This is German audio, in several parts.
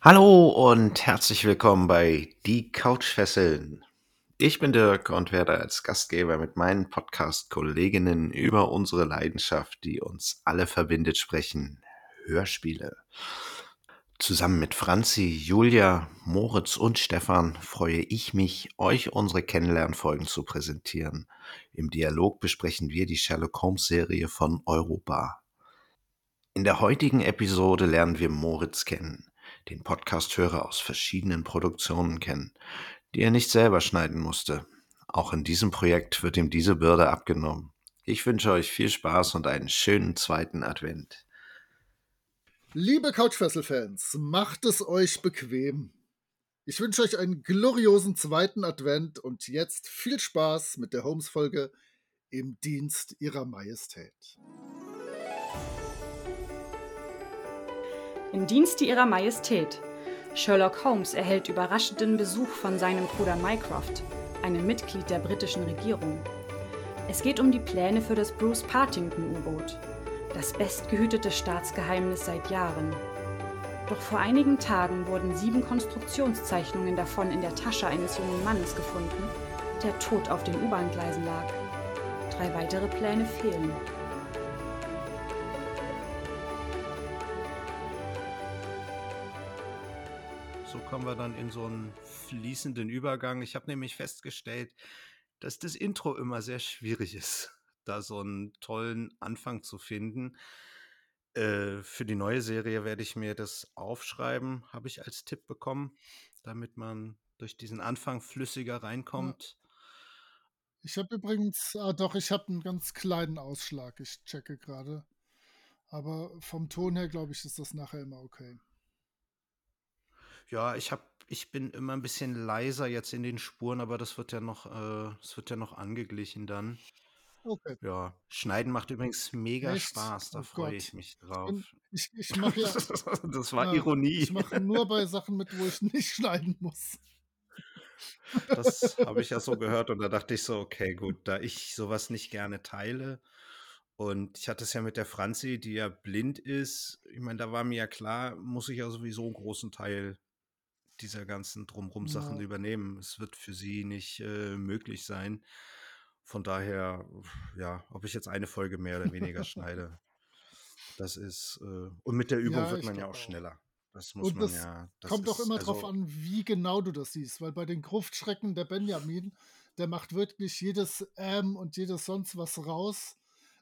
Hallo und herzlich willkommen bei Die Couchfesseln. Ich bin Dirk und werde als Gastgeber mit meinen Podcast-Kolleginnen über unsere Leidenschaft, die uns alle verbindet, sprechen. Hörspiele. Zusammen mit Franzi, Julia, Moritz und Stefan freue ich mich, euch unsere Kennenlernfolgen zu präsentieren. Im Dialog besprechen wir die Sherlock Holmes-Serie von Europa. In der heutigen Episode lernen wir Moritz kennen, den Podcasthörer aus verschiedenen Produktionen kennen, die er nicht selber schneiden musste. Auch in diesem Projekt wird ihm diese Bürde abgenommen. Ich wünsche euch viel Spaß und einen schönen zweiten Advent. Liebe Couchfessel-Fans, macht es euch bequem. Ich wünsche euch einen gloriosen zweiten Advent und jetzt viel Spaß mit der Holmes-Folge im Dienst ihrer Majestät. Im Dienste ihrer Majestät. Sherlock Holmes erhält überraschenden Besuch von seinem Bruder Mycroft, einem Mitglied der britischen Regierung. Es geht um die Pläne für das Bruce Partington-U-Boot, das bestgehütete Staatsgeheimnis seit Jahren. Doch vor einigen Tagen wurden sieben Konstruktionszeichnungen davon in der Tasche eines jungen Mannes gefunden, der tot auf den U-Bahn-Gleisen lag. Drei weitere Pläne fehlen. Kommen wir dann in so einen fließenden Übergang. Ich habe nämlich festgestellt, dass das Intro immer sehr schwierig ist, da so einen tollen Anfang zu finden. Äh, für die neue Serie werde ich mir das aufschreiben, habe ich als Tipp bekommen, damit man durch diesen Anfang flüssiger reinkommt. Ich habe übrigens, ah doch, ich habe einen ganz kleinen Ausschlag. Ich checke gerade. Aber vom Ton her, glaube ich, ist das nachher immer okay. Ja, ich habe, ich bin immer ein bisschen leiser jetzt in den Spuren, aber das wird ja noch, äh, es wird ja noch angeglichen dann. Okay. Ja, Schneiden macht übrigens mega Echt? Spaß, da Oh freue ich mich drauf. Und ich ich mache ja, Das war ja, Ironie. ich mache nur bei Sachen mit, wo ich nicht schneiden muss. Das habe ich ja so gehört und da dachte ich so, okay, gut, da ich sowas nicht gerne teile und ich hatte es ja mit der Franzi, die ja blind ist, ich meine, da war mir ja klar, muss ich ja sowieso einen großen Teil dieser ganzen drumrum Sachen Ja. übernehmen. Es wird für sie nicht äh, möglich sein. Von daher, ja, ob ich jetzt eine Folge mehr oder weniger schneide, das ist, äh, und mit der Übung Ja, wird ich man ja glaube auch auch. schneller. Das muss Und man das ja, das kommt auch ist, immer drauf also, an, wie genau du das siehst, weil bei den Gruftschrecken der Benjamin, der macht wirklich jedes Ähm und jedes sonst was raus.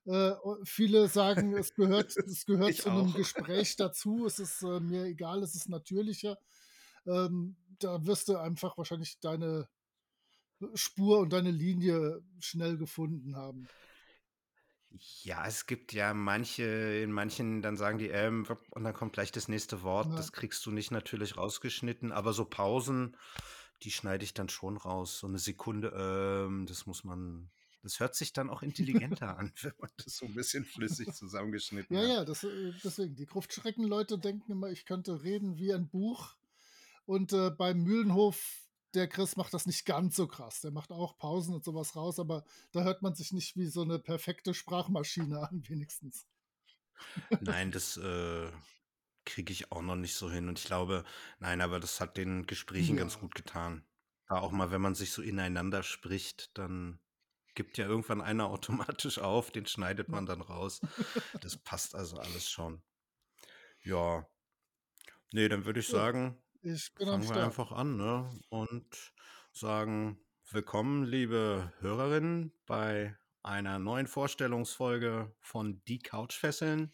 Äh, viele sagen, es gehört, es gehört ich zu einem auch. Gespräch dazu. Es ist äh, mir egal, es ist natürlicher. Ähm, da wirst du einfach wahrscheinlich deine Spur und deine Linie schnell gefunden haben. Ja, es gibt ja manche, in manchen, dann sagen die ähm, und dann kommt gleich das nächste Wort. Ja. Das kriegst du nicht natürlich rausgeschnitten, aber so Pausen, die schneide ich dann schon raus. So eine Sekunde, ähm, das muss man, das hört sich dann auch intelligenter an, wenn man das so ein bisschen flüssig zusammengeschnitten Ja, hat. ja, das, äh, deswegen. Die Gruftschrecken-Leute denken immer, ich könnte reden wie ein Buch. Und äh, beim Mühlenhof, der Chris macht das nicht ganz so krass. Der macht auch Pausen und sowas raus, aber da hört man sich nicht wie so eine perfekte Sprachmaschine an, wenigstens. Nein, das äh, kriege ich auch noch nicht so hin. Und ich glaube, nein, aber das hat den Gesprächen ganz Ja. gut getan. Da auch mal, wenn man sich so ineinander spricht, dann gibt ja irgendwann einer automatisch auf, den schneidet man dann raus. Das passt also alles schon. Ja, nee, dann würde ich sagen, ich bin am fangen wir Start. einfach an, ne? Und sagen, willkommen, liebe Hörerinnen, bei einer neuen Vorstellungsfolge von Die Couchfesseln.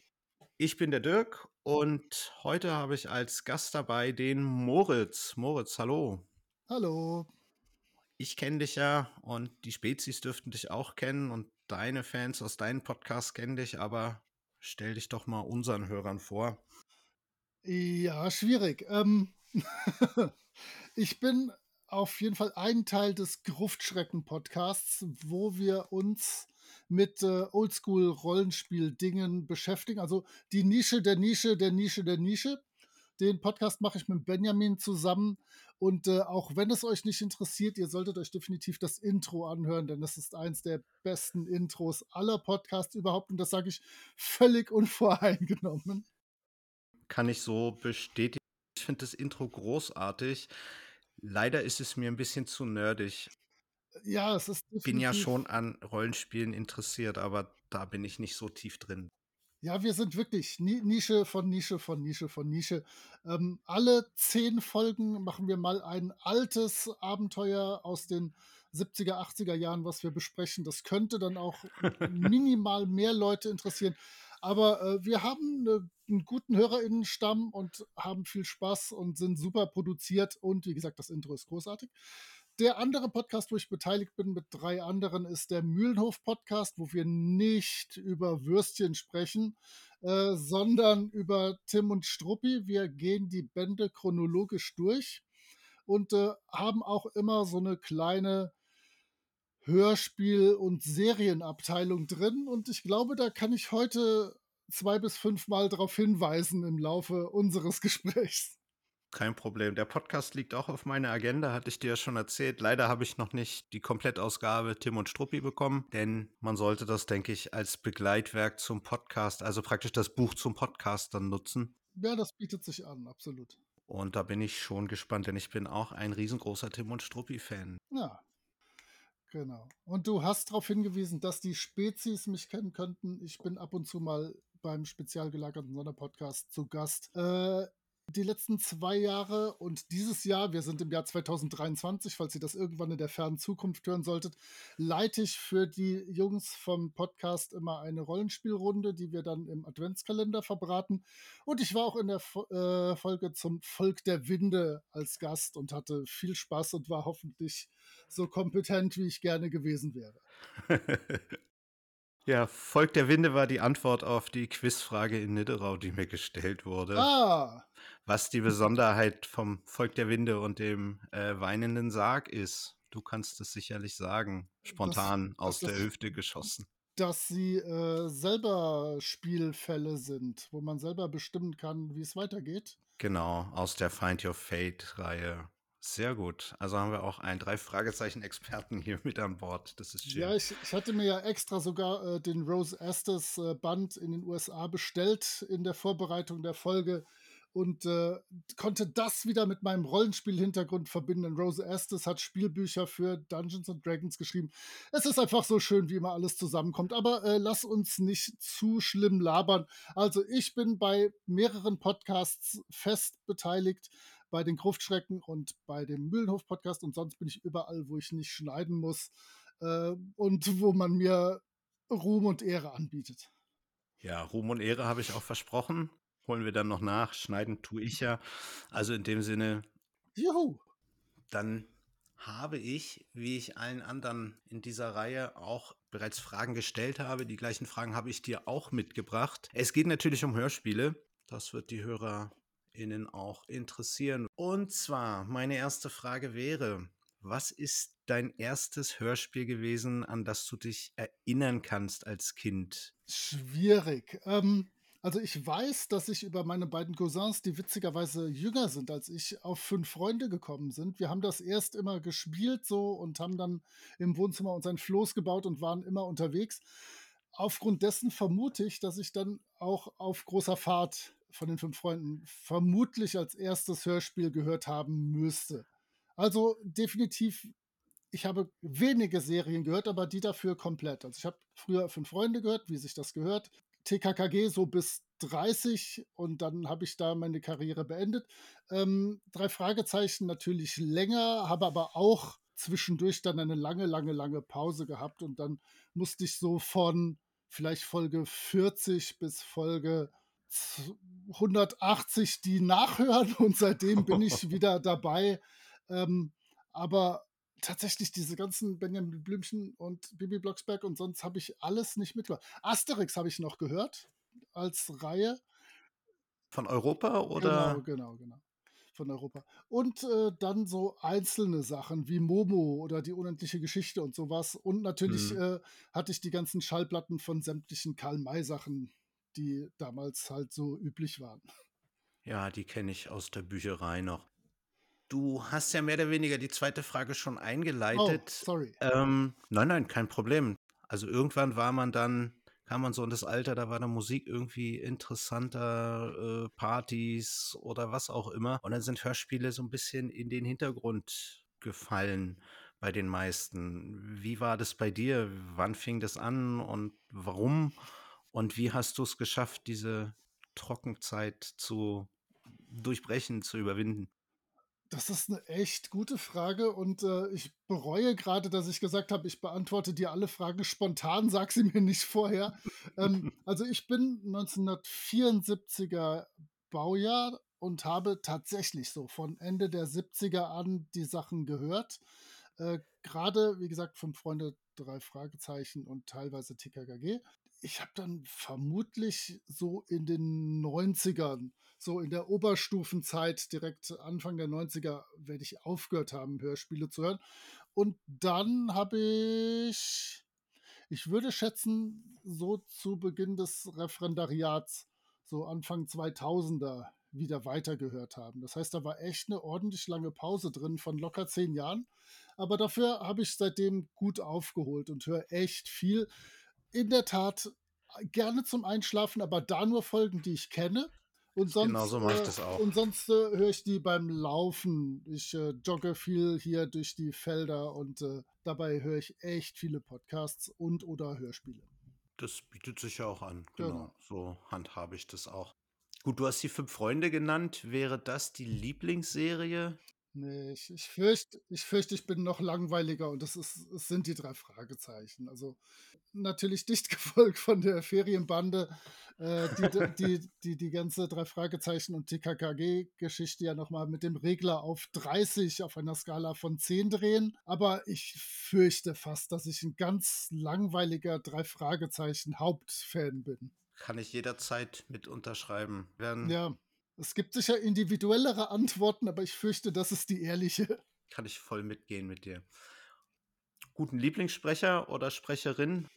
Ich bin der Dirk und heute habe ich als Gast dabei den Moritz. Moritz, hallo. Hallo. Ich kenne dich ja und die Spezies dürften dich auch kennen und deine Fans aus deinen Podcasts kennen dich, aber stell dich doch mal unseren Hörern vor. Ja, schwierig. Ähm, ich bin auf jeden Fall ein Teil des Gruftschrecken-Podcasts, wo wir uns mit äh, Oldschool-Rollenspiel-Dingen beschäftigen. Also die Nische der Nische der Nische der Nische. Den Podcast mache ich mit Benjamin zusammen. Und äh, auch wenn es euch nicht interessiert, ihr solltet euch definitiv das Intro anhören, denn das ist eins der besten Intros aller Podcasts überhaupt. Und das sage ich völlig unvoreingenommen. Kann ich so bestätigen. Ich finde das Intro großartig. Leider ist es mir ein bisschen zu nerdig. Ja, es ist Bin ja schon an Rollenspielen interessiert, aber da bin ich nicht so tief drin. Ja, wir sind wirklich Ni Nische von Nische von Nische von Nische. Ähm, alle 10 Folgen machen wir mal ein altes Abenteuer aus den 70er, 80er Jahren, was wir besprechen. Das könnte dann auch minimal mehr Leute interessieren. Aber äh, wir haben 'ne 'n guten HörerInnenstamm und haben viel Spaß und sind super produziert und wie gesagt, das Intro ist großartig. Der andere Podcast, wo ich beteiligt bin mit 3 anderen, ist der Mühlenhof-Podcast, wo wir nicht über Würstchen sprechen, äh, sondern über Tim und Struppi. Wir gehen die Bände chronologisch durch und, äh, haben auch immer so 'ne kleine Hörspiel und Serienabteilung drin und ich glaube, da kann ich heute 2 bis 5 Mal drauf hinweisen im Laufe unseres Gesprächs. Kein Problem. Der Podcast liegt auch auf meiner Agenda, hatte ich dir ja schon erzählt. Leider habe ich noch nicht die Komplettausgabe Tim und Struppi bekommen, denn man sollte das, denke ich, als Begleitwerk zum Podcast, also praktisch das Buch zum Podcast dann nutzen. Ja, das bietet sich an, absolut. Und da bin ich schon gespannt, denn ich bin auch ein riesengroßer Tim und Struppi-Fan. Ja. Genau. Und du hast darauf hingewiesen, dass die Spezies mich kennen könnten. Ich bin ab und zu mal beim spezial gelagerten Sonderpodcast zu Gast. Äh, die letzten 2 Jahre und dieses Jahr, wir sind im Jahr 2023, falls ihr das irgendwann in der fernen Zukunft hören solltet, leite ich für die Jungs vom Podcast immer eine Rollenspielrunde, die wir dann im Adventskalender verbraten. Und ich war auch in der äh, Folge zum Volk der Winde als Gast und hatte viel Spaß und war hoffentlich so kompetent, wie ich gerne gewesen wäre. Ja, Volk der Winde war die Antwort auf die Quizfrage in Nidderau, die mir gestellt wurde. Ah. Was die Besonderheit vom Volk der Winde und dem, äh, weinenden Sarg ist. Du kannst es sicherlich sagen, spontan Das aus das der Hüfte geschossen. dass sie, äh, selber Spielfälle sind, wo man selber bestimmen kann, wie es weitergeht. Genau, aus der Find Your Fate-Reihe. Sehr gut. Also haben wir auch einen Drei-Fragezeichen-Experten hier mit an Bord. Das ist Ja, schön. ich ich hatte mir ja extra sogar, äh, den Rose Estes, äh, Band in den USA bestellt in der Vorbereitung der Folge und, äh, konnte das wieder mit meinem Rollenspiel-Hintergrund verbinden. Rose Estes hat Spielbücher für Dungeons and Dragons geschrieben. Es ist einfach so schön, wie immer alles zusammenkommt. Aber, äh, lass uns nicht zu schlimm labern. Also, ich bin bei mehreren Podcasts fest beteiligt, bei den Gruftschrecken und bei dem Mühlenhof-Podcast und sonst bin ich überall, wo ich nicht schneiden muss, äh, und wo man mir Ruhm und Ehre anbietet. Ja, Ruhm und Ehre habe ich auch versprochen. Holen wir dann noch nach. Schneiden tue ich ja. Also in dem Sinne Juhu. Dann habe ich, wie ich allen anderen in dieser Reihe auch bereits Fragen gestellt habe, die gleichen Fragen habe ich dir auch mitgebracht. Es geht natürlich um Hörspiele. Das wird die HörerInnen auch interessieren. Und zwar, meine erste Frage wäre, was ist dein erstes Hörspiel gewesen, an das du dich erinnern kannst als Kind? Schwierig. Ähm, also ich weiß, dass ich über meine beiden Cousins, die witzigerweise jünger sind als ich, auf 5 Freunde gekommen sind. Wir haben das erst immer gespielt so und haben dann im Wohnzimmer uns ein Floß gebaut und waren immer unterwegs. Aufgrund dessen vermute ich, dass ich dann auch auf großer Fahrt von den 5 Freunden vermutlich als erstes Hörspiel gehört haben müsste. Also definitiv ich habe wenige Serien gehört, aber die dafür komplett. Also ich habe früher 5 Freunde gehört, wie sich das gehört. TKKG so bis 30 und dann habe ich da meine Karriere beendet. Ähm, 3 Fragezeichen natürlich länger, habe aber auch zwischendurch dann eine lange, lange, lange Pause gehabt und dann musste ich so von vielleicht Folge 40 bis Folge 180 die nachhören und seitdem bin ich wieder dabei. Ähm, aber tatsächlich diese ganzen Benjamin Blümchen und Bibi Blocksberg und sonst habe ich alles nicht mitgehört. Asterix habe ich noch gehört als Reihe. Von Europa Genau, oder? genau, genau. Von Europa. Und, äh, dann so einzelne Sachen wie Momo oder die unendliche Geschichte und so was. Und natürlich, Mhm. äh, hatte ich die ganzen Schallplatten von sämtlichen Karl-May-Sachen, die damals halt so üblich waren. Ja, die kenne ich aus der Bücherei noch. Du hast ja mehr oder weniger die zweite Frage schon Oh, eingeleitet. sorry. Ähm, nein, nein, kein Problem. Also irgendwann war man dann, kam man so in das Alter, da war der Musik irgendwie interessanter, äh, Partys oder was auch immer. Und dann sind Hörspiele so ein bisschen in den Hintergrund gefallen bei den meisten. Wie war das bei dir? Wann fing das an und warum? Und wie hast du es geschafft, diese Trockenzeit zu durchbrechen, zu überwinden? Das ist eine echt gute Frage und, äh, ich bereue gerade, dass ich gesagt habe, ich beantworte dir alle Fragen spontan, sag sie mir nicht vorher. Ähm, also, ich bin 1974er Baujahr und habe tatsächlich so von Ende der 70er an die Sachen gehört. Äh, grade, wie gesagt, „Fünf Freunde, drei Fragezeichen“ und teilweise TKKG ich habe dann vermutlich so in den 90ern, so in der Oberstufenzeit, direkt Anfang der 90er, werde ich aufgehört haben, Hörspiele zu hören. Und dann habe ich, ich würde schätzen, so zu Beginn des Referendariats, so Anfang 2000er, wieder weitergehört haben. Das heißt, da war echt eine ordentlich lange Pause drin von locker zehn Jahren. Aber dafür habe ich seitdem gut aufgeholt und höre echt viel in der Tat gerne zum Einschlafen, aber da nur Folgen, die ich kenne. Und sonst, genau so mache ich das auch. Äh, und sonst äh, höre ich die beim Laufen. Ich äh, jogge viel hier durch die Felder und äh, dabei höre ich echt viele Podcasts und oder Hörspiele. Das bietet sich ja auch an. Genau. genau. So handhabe ich das auch. Gut, du hast die fünf Freunde genannt. Wäre das die Lieblingsserie? Nee, ich, ich fürchte, ich fürchte, ich bin noch langweiliger und das ist, es sind die drei Fragezeichen. Also natürlich dicht gefolgt von der Ferienbande, äh, die, die, die, die ganze drei Fragezeichen und TKKG-Geschichte ja nochmal mit dem Regler auf 30 auf einer Skala von 10 drehen. Aber ich fürchte fast, dass ich ein ganz langweiliger drei Fragezeichen Hauptfan bin. Kann ich jederzeit mit unterschreiben. Werden ja. Es gibt sicher individuellere Antworten, aber ich fürchte, das ist die ehrliche. Kann ich voll mitgehen mit dir. Guten Lieblingssprecher oder Sprecherin?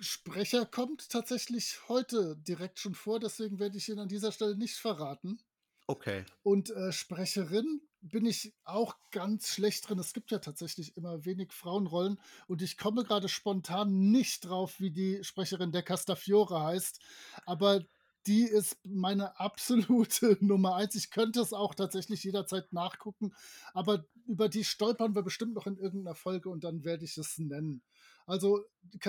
Sprecher kommt tatsächlich heute direkt schon vor, deswegen werde ich ihn an dieser Stelle nicht verraten. Okay. Und äh, Sprecherin bin ich auch ganz schlecht drin. Es gibt ja tatsächlich immer wenig Frauenrollen und ich komme gerade spontan nicht drauf, wie die Sprecherin der Castafiore heißt. Aber die ist meine absolute Nummer eins. Ich könnte es auch tatsächlich jederzeit nachgucken, aber über die stolpern wir bestimmt noch in irgendeiner Folge und dann werde ich es nennen. Also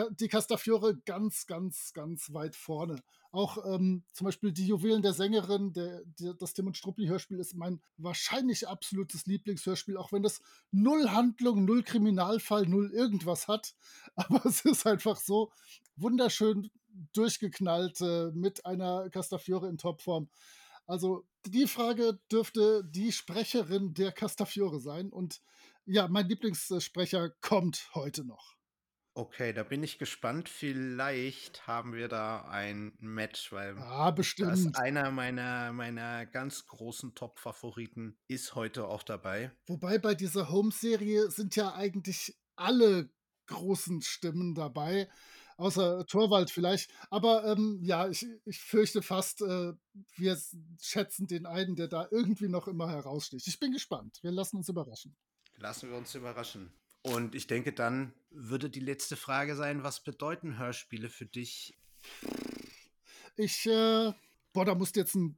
die Castafiore ganz, ganz, ganz weit vorne. Auch ähm, zum Beispiel die Juwelen der Sängerin, der, der, das Tim und Struppi-Hörspiel ist mein wahrscheinlich absolutes Lieblingshörspiel, auch wenn das null Handlung, null Kriminalfall, null irgendwas hat. Aber es ist einfach so wunderschön durchgeknallt äh, mit einer Castafiore in Topform. Also die Frage dürfte die Sprecherin der Castafiore sein. Und ja, mein Lieblingssprecher kommt heute noch. Okay, da bin ich gespannt. Vielleicht haben wir da ein Match, weil ah, bestimmt. das einer meiner, meiner ganz großen Top-Favoriten ist heute auch dabei. Wobei bei dieser Home-Serie sind ja eigentlich alle großen Stimmen dabei, außer Torwald vielleicht. Aber ähm, ja, ich, ich fürchte fast, äh, wir schätzen den einen, der da irgendwie noch immer heraussticht. Ich bin gespannt. Wir lassen uns überraschen. Lassen wir uns überraschen. Und ich denke, dann würde die letzte Frage sein, was bedeuten Hörspiele für dich? Ich, äh, boah, da musst du jetzt ein,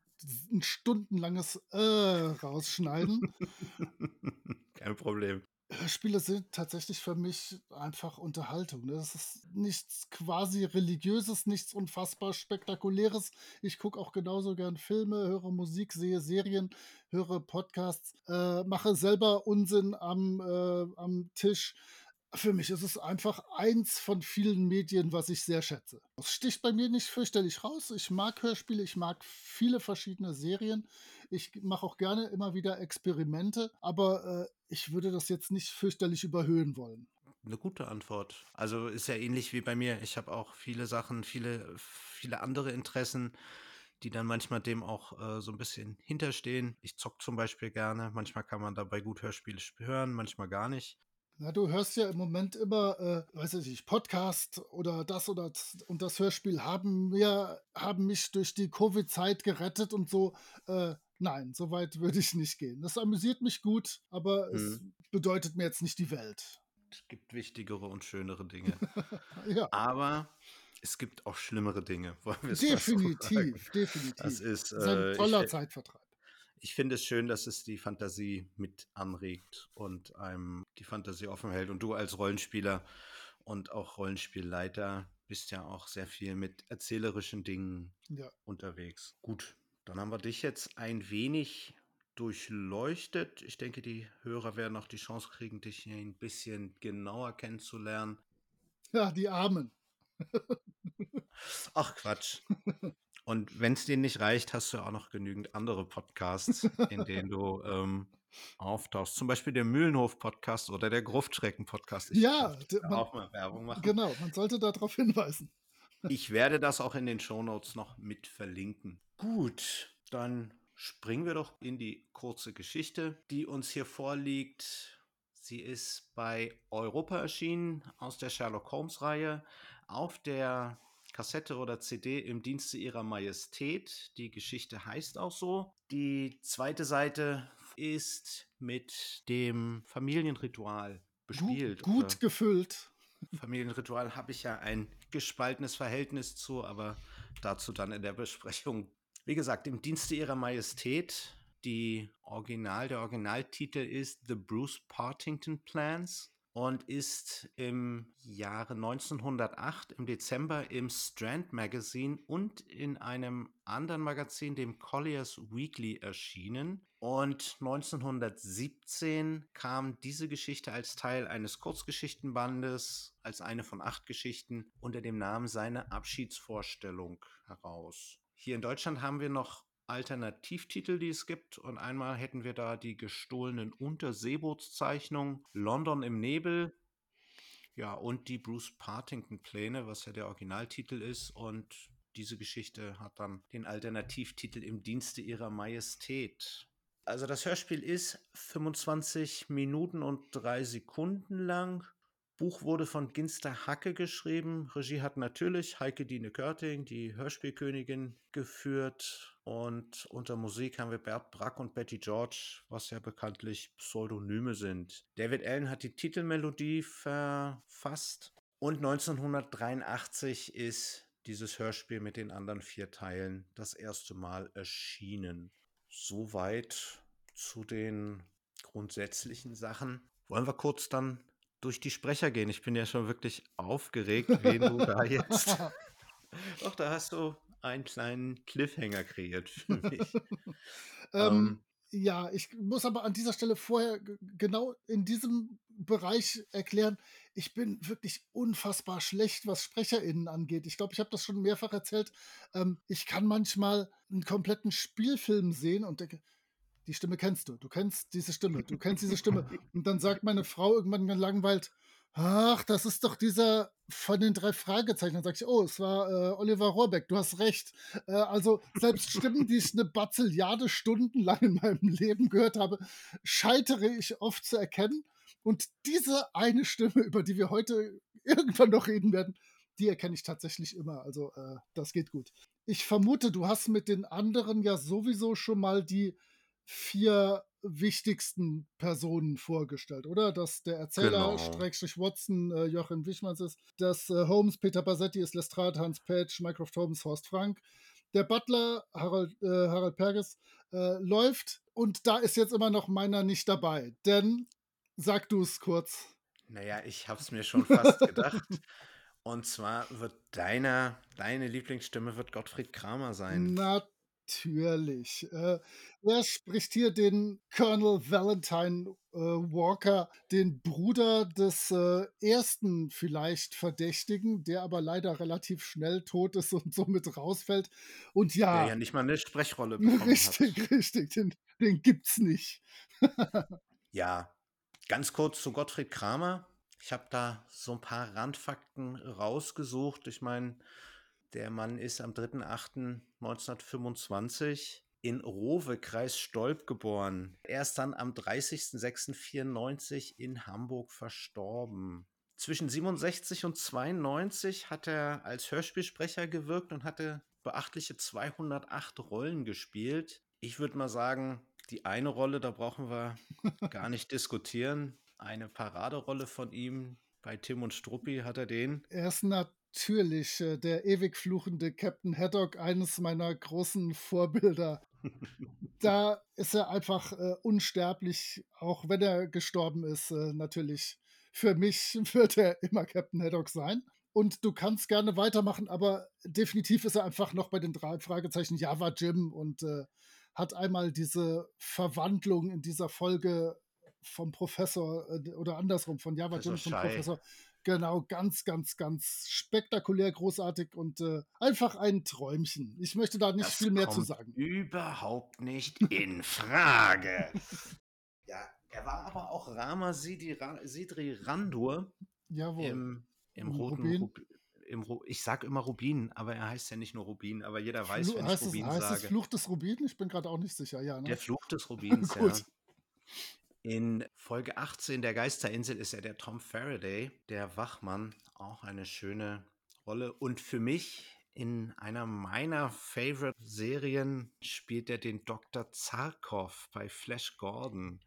ein stundenlanges äh rausschneiden. Kein Problem. Hörspiele sind tatsächlich für mich einfach Unterhaltung. Ne? Das ist nichts quasi religiöses, nichts unfassbar spektakuläres. Ich gucke auch genauso gern Filme, höre Musik, sehe Serien, höre Podcasts, äh, mache selber Unsinn am, äh, am Tisch. Für mich ist es einfach eins von vielen Medien, was ich sehr schätze. Es sticht bei mir nicht fürchterlich raus. Ich mag Hörspiele, ich mag viele verschiedene Serien. Ich mache auch gerne immer wieder Experimente, aber äh, ich würde das jetzt nicht fürchterlich überhöhen wollen. Eine gute Antwort. Also ist ja ähnlich wie bei mir. Ich habe auch viele Sachen, viele, viele andere Interessen die dann manchmal dem auch äh, so ein bisschen hinterstehen. Ich zock zum Beispiel gerne. Manchmal kann man dabei gut Hörspiele hören, manchmal gar nicht. Na, du hörst ja im Moment immer, äh, weiß ich nicht, Podcast oder das oder das, und das Hörspiel haben mir, haben mich durch die Covid-Zeit gerettet und so. Äh, nein, so weit würde ich nicht gehen. Das amüsiert mich gut, aber hm. es bedeutet mir jetzt nicht die Welt. Es gibt wichtigere und schönere Dinge. ja. Aber es gibt auch schlimmere Dinge. wollen wir Definitiv, definitiv. das ist, Das ist ein äh, toller ich, Zeitvertreib. Ich finde es schön, dass es die Fantasie mit anregt und einem die Fantasie offen hält. Und du als Rollenspieler und auch Rollenspielleiter bist ja auch sehr viel mit erzählerischen Dingen Ja. unterwegs. Gut, dann haben wir dich jetzt ein wenig durchleuchtet. Ich denke, die Hörer werden auch die Chance kriegen, dich hier ein bisschen genauer kennenzulernen. ja, die Armen. Ach Quatsch. Und wenn es dir nicht reicht, hast du auch noch genügend andere Podcasts, in denen du ähm, auftauchst. Zum Beispiel der Mühlenhof-Podcast oder der Gruftschrecken-Podcast. Ja, man- auch mal Werbung machen. Genau, man sollte darauf hinweisen. Ich werde das auch in den Shownotes noch mit verlinken. Gut, dann springen wir doch in die kurze Geschichte, die uns hier vorliegt. Sie ist bei Europa erschienen aus der Sherlock Holmes-Reihe auf der Kassette oder CD im Dienste ihrer Majestät. Die Geschichte heißt auch so. Die zweite Seite ist mit dem Familienritual bespielt. Gut, gut gefüllt. Familienritual habe ich ja ein gespaltenes Verhältnis zu, aber dazu dann in der Besprechung. Wie gesagt, im Dienste ihrer Majestät. Die Original, der Originaltitel ist The Bruce Partington Plans und ist im Jahre 1908 im Dezember im Strand Magazine und in einem anderen Magazin, dem Collier's Weekly, erschienen. Und 1917 kam diese Geschichte als Teil eines Kurzgeschichtenbandes, als eine von acht Geschichten, unter dem Namen Seine Abschiedsvorstellung heraus. Hier in Deutschland haben wir noch Alternativtitel, die es gibt. Und einmal hätten wir da die gestohlenen Unterseebootszeichnungen London im Nebel. Ja, und die Bruce Partington-Pläne, was ja der Originaltitel ist. Und diese Geschichte hat dann den Alternativtitel im Dienste ihrer Majestät. Also das Hörspiel ist 25 Minuten und drei Sekunden lang. Buch wurde von Ginster Hacke geschrieben. Regie hat natürlich Heike Dine Körting, die Hörspielkönigin, geführt. Und unter Musik haben wir Bert Brack und Betty George, was ja bekanntlich Pseudonyme sind. David Allen hat die Titelmelodie verfasst. Und 1983 ist dieses Hörspiel mit den anderen vier Teilen das erste Mal erschienen. Soweit zu den grundsätzlichen Sachen. Wollen wir kurz dann durch die Sprecher gehen? Ich bin ja schon wirklich aufgeregt, wen du da jetzt. Doch, da hast du einen kleinen Cliffhanger kreiert für mich. Ähm, ja, ich muss aber an dieser Stelle vorher genau in diesem Bereich erklären, ich bin wirklich unfassbar schlecht, was SprecherInnen angeht. Ich glaube, ich habe das schon mehrfach erzählt. Ähm, ich kann manchmal einen kompletten Spielfilm sehen und denke, die Stimme kennst du, du kennst diese Stimme, du kennst diese Stimme. Und dann sagt meine Frau irgendwann gelangweilt, ach, das ist doch dieser von den drei Fragezeichen. Dann sage ich, oh, es war äh, Oliver Rohrbeck, du hast recht. Äh, also selbst Stimmen, die ich eine Bazilliarde Stunden lang in meinem Leben gehört habe, scheitere ich oft zu erkennen. Und diese eine Stimme, über die wir heute irgendwann noch reden werden, die erkenne ich tatsächlich immer. Also äh, das geht gut. Ich vermute, du hast mit den anderen ja sowieso schon mal die vier wichtigsten Personen vorgestellt, oder? Dass der Erzähler, Genau. Schrägstrich Watson, äh, Joachim Wichmanns ist, dass äh, Holmes, Peter Bassetti ist Lestrade, Hans Petsch, Mycroft Holmes, Horst Frank. Der Butler, Harald, äh, Harald Perges, äh, läuft und da ist jetzt immer noch meiner nicht dabei. Denn, sag du es kurz. Naja, ich habe es mir schon fast gedacht. Und zwar wird deiner, deine Lieblingsstimme wird Gottfried Kramer sein. Natürlich. Äh, er spricht hier den Colonel Valentine äh, Walker, den Bruder des äh, ersten vielleicht Verdächtigen, der aber leider relativ schnell tot ist und somit rausfällt. Und Der ja, ja nicht mal eine Sprechrolle bekommen hat. richtig, richtig, den, den gibt's nicht. Ja, ganz kurz zu Gottfried Kramer. Ich habe da so ein paar Randfakten rausgesucht. Ich meine, der Mann ist am 3.8.1925 in Rowe, Kreis Stolp geboren. Er ist dann am 30.06.94 in Hamburg verstorben. Zwischen 67 und 92 hat er als Hörspielsprecher gewirkt und hatte beachtliche 208 Rollen gespielt. Ich würde mal sagen, die eine Rolle, da brauchen wir gar nicht diskutieren. Eine Paraderolle von ihm bei Tim und Struppi hat er den. Er ist natürlich äh, der ewig fluchende Captain Haddock, eines meiner großen Vorbilder. da ist er einfach äh, unsterblich, auch wenn er gestorben ist, äh, natürlich. Für mich wird er immer Captain Haddock sein. Und du kannst gerne weitermachen, aber definitiv ist er einfach noch bei den drei Fragezeichen Java Jim und äh, hat einmal diese Verwandlung in dieser Folge vom Professor äh, oder andersrum, von Java Jim zum Professor. Genau, ganz, ganz, ganz spektakulär, großartig und äh, einfach ein Träumchen. Ich möchte da nicht das viel mehr zu sagen. Überhaupt nicht in Frage. ja, er war aber auch Rama Sidri, Sidri Randur Jawohl. im im roten Rubin. Im Ru ich sag immer Rubin, aber er heißt ja nicht nur Rubin, aber jeder weiß, Flu wenn ich Rubin es, heißt sage. es Fluch des Rubin? Ich bin gerade auch nicht sicher, ja. Ne? Der Fluch des Rubins, ja. In Folge 18 der Geisterinsel ist er der Tom Faraday, der Wachmann, auch eine schöne Rolle. Und für mich in einer meiner Favorite-Serien spielt er den Dr. Zarkov bei Flash Gordon.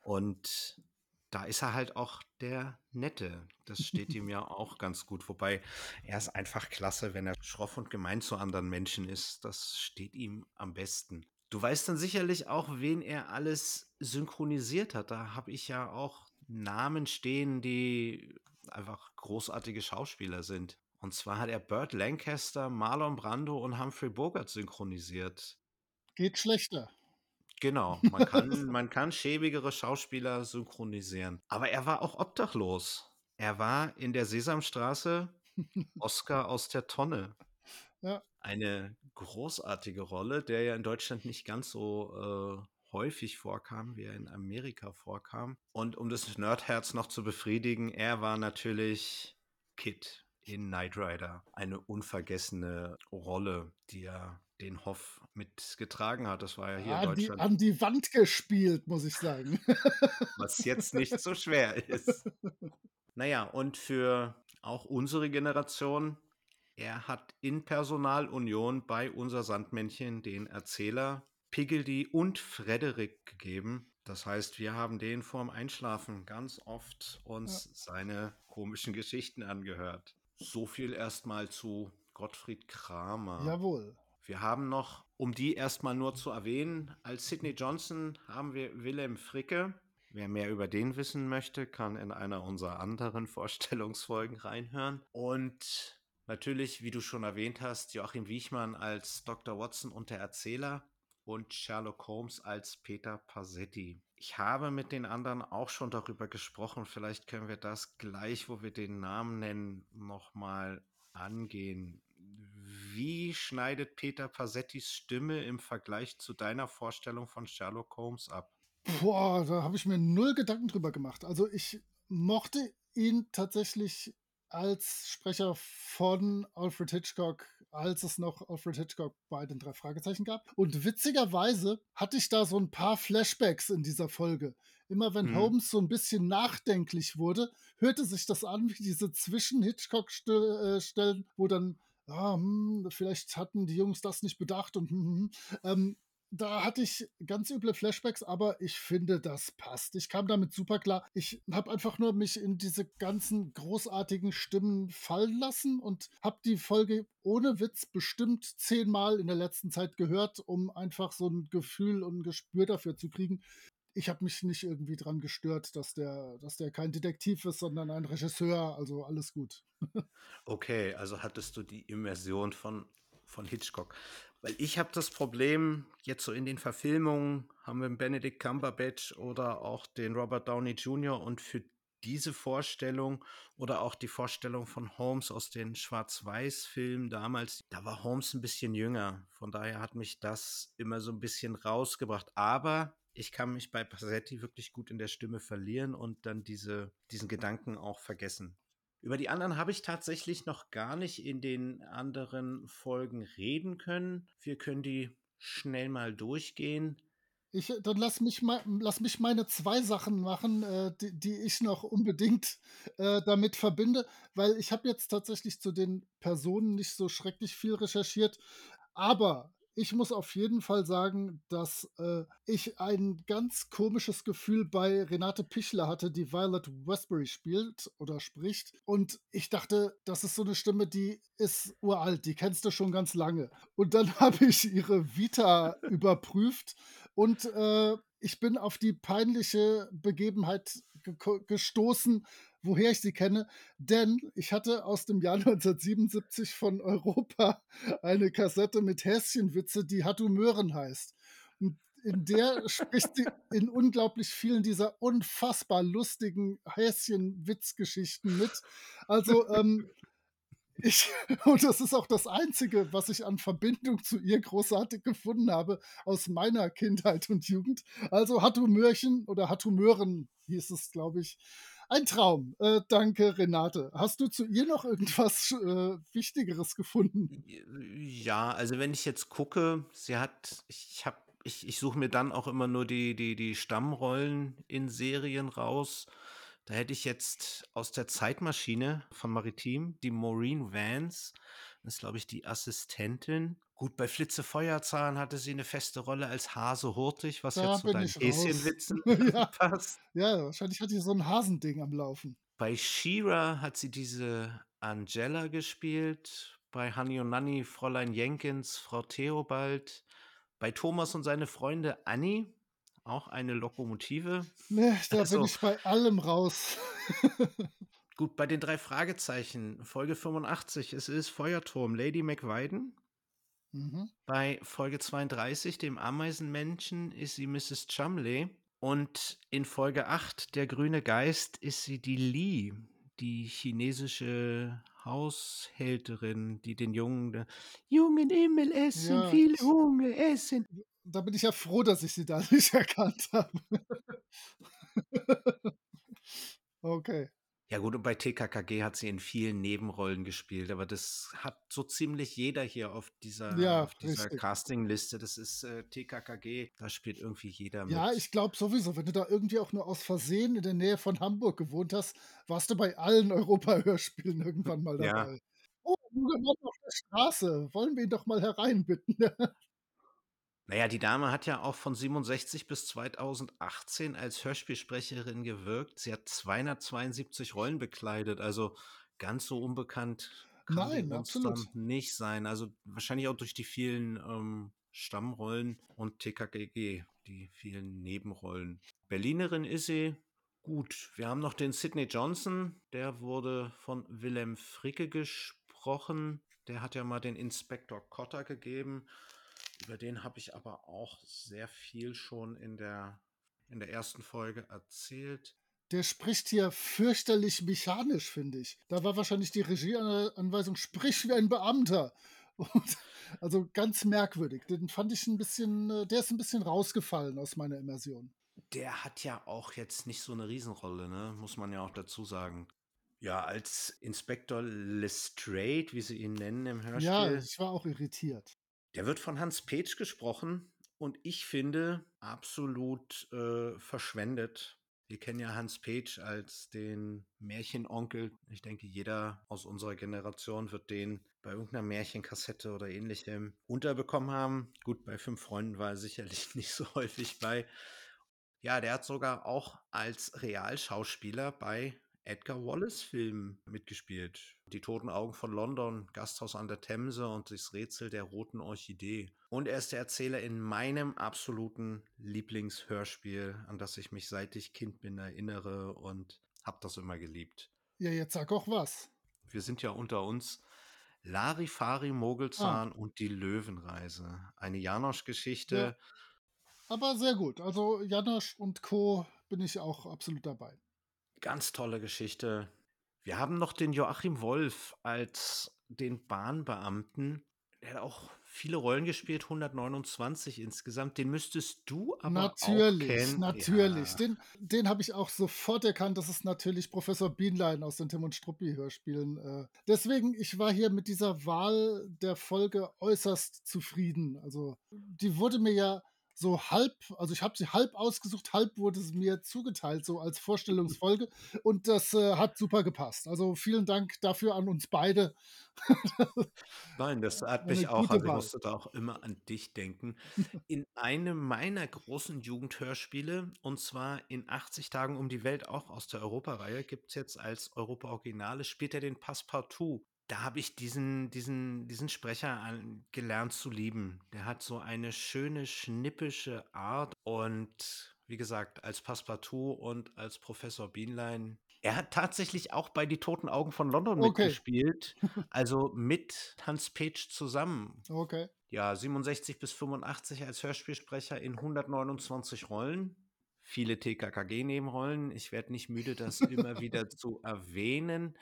Und da ist er halt auch der Nette. Das steht ihm ja auch ganz gut. Wobei er ist einfach klasse, wenn er schroff und gemein zu anderen Menschen ist. Das steht ihm am besten. Du weißt dann sicherlich auch, wen er alles synchronisiert hat. Da habe ich ja auch Namen stehen, die einfach großartige Schauspieler sind. Und zwar hat er Burt Lancaster, Marlon Brando und Humphrey Bogart synchronisiert. Geht schlechter. Genau, man kann, man kann schäbigere Schauspieler synchronisieren. Aber er war auch obdachlos. Er war in der Sesamstraße Oscar aus der Tonne. Ja. Eine großartige Rolle, der ja in Deutschland nicht ganz so äh, häufig vorkam, wie er in Amerika vorkam. Und um das Nerdherz noch zu befriedigen, er war natürlich Kid in Knight Rider. Eine unvergessene Rolle, die er den Hoff mitgetragen hat. Das war ja hier an in Deutschland. Die, an die Wand gespielt, muss ich sagen. Was jetzt nicht so schwer ist. Naja, und für auch unsere Generation, er hat in Personalunion bei unser Sandmännchen den Erzähler Piggledy und Frederik gegeben. Das heißt, wir haben den vorm Einschlafen ganz oft uns ja. seine komischen Geschichten angehört. So viel erstmal zu Gottfried Kramer. Jawohl. Wir haben noch, um die erstmal nur zu erwähnen, als Sidney Johnson haben wir Willem Fricke. Wer mehr über den wissen möchte, kann in einer unserer anderen Vorstellungsfolgen reinhören. Und natürlich, wie du schon erwähnt hast, Joachim Wiechmann als Dr. Watson und der Erzähler und Sherlock Holmes als Peter Passetti. Ich habe mit den anderen auch schon darüber gesprochen. Vielleicht können wir das gleich, wo wir den Namen nennen, nochmal angehen. Wie schneidet Peter Passettis Stimme im Vergleich zu deiner Vorstellung von Sherlock Holmes ab? Boah, da habe ich mir null Gedanken drüber gemacht. Also ich mochte ihn tatsächlich als Sprecher von Alfred Hitchcock, als es noch Alfred Hitchcock bei den drei Fragezeichen gab. Und witzigerweise hatte ich da so ein paar Flashbacks in dieser Folge. Immer wenn hm. Holmes so ein bisschen nachdenklich wurde, hörte sich das an wie diese Zwischen-Hitchcock-Stellen, wo dann, ah, hm, vielleicht hatten die Jungs das nicht bedacht und hm, hm, hm. ähm, da hatte ich ganz üble Flashbacks, aber ich finde, das passt. Ich kam damit super klar. Ich habe einfach nur mich in diese ganzen großartigen Stimmen fallen lassen und habe die Folge ohne Witz bestimmt zehnmal in der letzten Zeit gehört, um einfach so ein Gefühl und ein Gespür dafür zu kriegen. Ich habe mich nicht irgendwie dran gestört, dass der, dass der kein Detektiv ist, sondern ein Regisseur. Also alles gut. okay, also hattest du die Immersion von von Hitchcock. Weil ich habe das Problem, jetzt so in den Verfilmungen haben wir Benedict Cumberbatch oder auch den Robert Downey Jr. und für diese Vorstellung oder auch die Vorstellung von Holmes aus den Schwarz-Weiß-Filmen damals, da war Holmes ein bisschen jünger. Von daher hat mich das immer so ein bisschen rausgebracht. Aber ich kann mich bei Passetti wirklich gut in der Stimme verlieren und dann diese, diesen Gedanken auch vergessen. Über die anderen habe ich tatsächlich noch gar nicht in den anderen Folgen reden können. Wir können die schnell mal durchgehen. Ich, dann lass mich, mal, lass mich meine zwei Sachen machen, äh, die, die, ich noch unbedingt äh, damit verbinde, weil ich habe jetzt tatsächlich zu den Personen nicht so schrecklich viel recherchiert, aber ich muss auf jeden Fall sagen, dass äh, ich ein ganz komisches Gefühl bei Renate Pichler hatte, die Violet Westbury spielt oder spricht. Und ich dachte, das ist so eine Stimme, die ist uralt, die kennst du schon ganz lange. Und dann habe ich ihre Vita überprüft und äh, ich bin auf die peinliche Begebenheit gestoßen, woher ich sie kenne, denn ich hatte aus dem Jahr 1977 von Europa eine Kassette mit Häschenwitze, die Hattu Möhren heißt. Und in der spricht sie in unglaublich vielen dieser unfassbar lustigen Häschen-Witzgeschichten mit. Also, ähm, ich, und das ist auch das Einzige, was ich an Verbindung zu ihr großartig gefunden habe aus meiner Kindheit und Jugend. Also Hattu Mörchen oder Hattu Möhren hieß es, glaube ich. Ein Traum. Äh, danke, Renate. Hast du zu ihr noch irgendwas äh, Wichtigeres gefunden? Ja, also wenn ich jetzt gucke, sie hat, ich habe, ich, ich suche mir dann auch immer nur die, die, die Stammrollen in Serien raus. Da hätte ich jetzt aus der Zeitmaschine von Maritim die Maureen Vance, das ist, glaube ich, die Assistentin. Gut, bei Flitze Feuerzahn hatte sie eine feste Rolle als Hase Hurtig, was Da ja zu bin deinen. Häschenwitzen ja, passt. ja, wahrscheinlich hat die so ein Hasending am Laufen. Bei She-Ra hat sie diese Angela gespielt. Bei Honey und Nanny Fräulein Jenkins, Frau Theobald. Bei Thomas und seine Freunde Annie, auch eine Lokomotive. Ne, da bin Also, ich bei allem raus. gut, bei den drei Fragezeichen, Folge 85, es ist Feuerturm, Lady McWiden. Mhm. Bei Folge 32, dem Ameisenmenschen, ist sie Mrs. Chumley. Und in Folge 8, der grüne Geist, ist sie die Lee, die chinesische Haushälterin, die den Jungen, Jungen Himmel essen, Ja, viel Hunger essen. da bin ich ja froh, dass ich sie da nicht erkannt habe. okay. Ja gut, und bei TKKG hat sie in vielen Nebenrollen gespielt, aber das hat so ziemlich jeder hier auf dieser, Ja, auf dieser. Castingliste. Das ist äh, TKKG, da spielt irgendwie jeder Ja, mit. ich glaube sowieso, wenn du da irgendwie auch nur aus Versehen in der Nähe von Hamburg gewohnt hast, warst du bei allen Europa-Hörspielen irgendwann mal Ja, dabei. Oh, junger Mann auf der Straße, wollen wir ihn doch mal hereinbitten? Naja, die Dame hat ja auch von 67 bis 2018 als Hörspielsprecherin gewirkt. Sie hat 272 Rollen bekleidet, also ganz so unbekannt kann Nein, absolut. nicht sein. Also wahrscheinlich auch durch die vielen ähm, Stammrollen und TKKG, die vielen Nebenrollen. Berlinerin ist sie. Gut, wir haben noch den Sidney Johnson, der wurde von Willem Fricke gesprochen. Der hat ja mal den Inspektor Cotter gegeben. Über den habe ich aber auch sehr viel schon in der, in der ersten Folge erzählt. Der spricht hier fürchterlich mechanisch, finde ich. Da war wahrscheinlich die Regieanweisung, sprich wie ein Beamter. Und, also ganz merkwürdig. Den fand ich ein bisschen, äh, der ist ein bisschen rausgefallen aus meiner Immersion. Der hat ja auch jetzt nicht so eine Riesenrolle, ne? muss man ja auch dazu sagen. Ja, als Inspektor Lestrade, wie sie ihn nennen im Ja, Hörspiel, ich war auch irritiert. Der wird von Hans Petsch gesprochen und ich finde absolut äh, verschwendet. Wir kennen ja Hans Petsch als den Märchenonkel. Ich denke, jeder aus unserer Generation wird den bei irgendeiner Märchenkassette oder ähnlichem unterbekommen haben. Gut, bei fünf Freunden war er sicherlich nicht so häufig bei. Ja, der hat sogar auch als Realschauspieler bei Edgar Wallace-Filmen mitgespielt. Die Toten Augen von London, Gasthaus an der Themse und das Rätsel der roten Orchidee. Und er ist der Erzähler in meinem absoluten Lieblingshörspiel, an das ich mich seit ich Kind bin erinnere und habe das immer geliebt. Ja, jetzt sag auch was. Wir sind ja unter uns. Larifari Ah, Mogelzahn und die Löwenreise. Eine ja. Janosch-Geschichte. Aber sehr gut. Also Janosch und Co. bin ich auch absolut dabei. Ganz tolle Geschichte. Wir haben noch den Joachim Wolf als den Bahnbeamten. Der hat auch viele Rollen gespielt, 129 insgesamt. Den müsstest du aber auch Natürlich, kennen. natürlich. Ja, Den, den habe ich auch sofort erkannt. Das ist natürlich Professor Bienlein aus den Tim und Struppi-Hörspielen. Äh, deswegen, ich war hier mit dieser Wahl der Folge äußerst zufrieden. Also, die wurde mir ja so halb, also ich habe sie halb ausgesucht, halb wurde es mir zugeteilt, so als Vorstellungsfolge. Und das äh, hat super gepasst. Also vielen Dank dafür an uns beide. Nein, das hat Eine mich auch, gute also ich Wahl. musste da auch immer an dich denken. In einem meiner großen Jugendhörspiele, und zwar in 80 Tagen um die Welt, auch aus der Europareihe, gibt es jetzt als Europa-Originale, spielt er den Passepartout. Da habe ich diesen, diesen, diesen Sprecher an, gelernt zu lieben. Der hat so eine schöne, schnippische Art und wie gesagt, als Passepartout und als Professor Bienlein. Er hat tatsächlich auch bei Die Toten Augen von London Okay. mitgespielt, also mit Hans Petsch zusammen. Okay. Ja, 67 bis 85 als Hörspielsprecher in 129 Rollen. Viele TKKG-Nebenrollen. Ich werde nicht müde, das immer wieder zu erwähnen.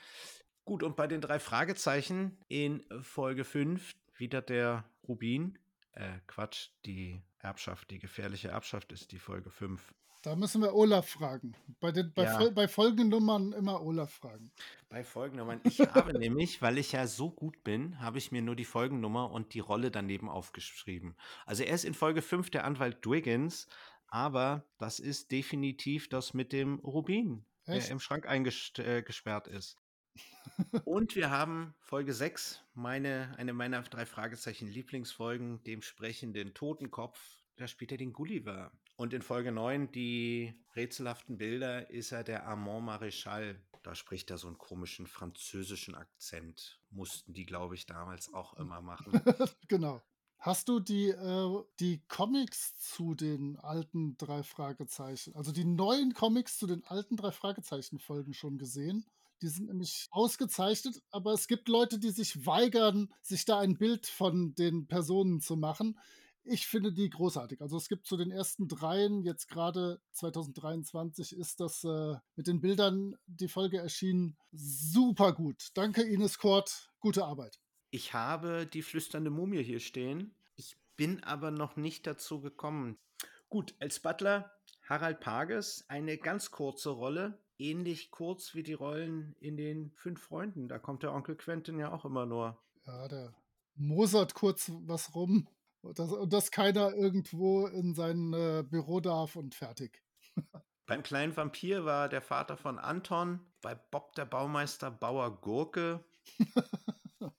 Gut, und bei den drei Fragezeichen in Folge 5 wieder der Rubin. Äh, Quatsch, die Erbschaft, die gefährliche Erbschaft ist die Folge 5. Da müssen wir Olaf fragen. Bei, den, bei, Ja. Fol bei Folgennummern immer Olaf fragen. Bei Folgennummern. Ich habe nämlich, weil ich ja so gut bin, habe ich mir nur die Folgennummer und die Rolle daneben aufgeschrieben. Also er ist in Folge 5 der Anwalt Dwiggins, aber das ist definitiv das mit dem Rubin, Echt? der im Schrank eingesperrt ist. Und wir haben Folge 6, meine, eine meiner drei Fragezeichen Lieblingsfolgen, dem sprechenden Totenkopf. Da spielt er den Gulliver. Und in Folge 9, die rätselhaften Bilder, ist er der Armand Maréchal. Da spricht er so einen komischen französischen Akzent. Mussten die, glaube ich, damals auch immer machen. genau. Hast du die, äh, die Comics zu den alten drei Fragezeichen, also die neuen Comics zu den alten drei Fragezeichen-Folgen schon gesehen? Die sind nämlich ausgezeichnet, aber es gibt Leute, die sich weigern, sich da ein Bild von den Personen zu machen. Ich finde die großartig. Also es gibt zu den ersten dreien, jetzt gerade 2023 ist das äh, mit den Bildern die Folge erschienen. Super gut. Danke Ines Kort, gute Arbeit. Ich habe die flüsternde Mumie hier stehen. Ich bin aber noch nicht dazu gekommen. Gut, als Butler Harald Pages, eine ganz kurze Rolle, ähnlich kurz wie die Rollen in den Fünf Freunden. Da kommt der Onkel Quentin ja auch immer nur. Ja, der mosert kurz was rum. Und dass, dass keiner irgendwo in sein äh, Büro darf und fertig. Beim kleinen Vampir war der Vater von Anton, bei Bob der Baumeister Bauer Gurke.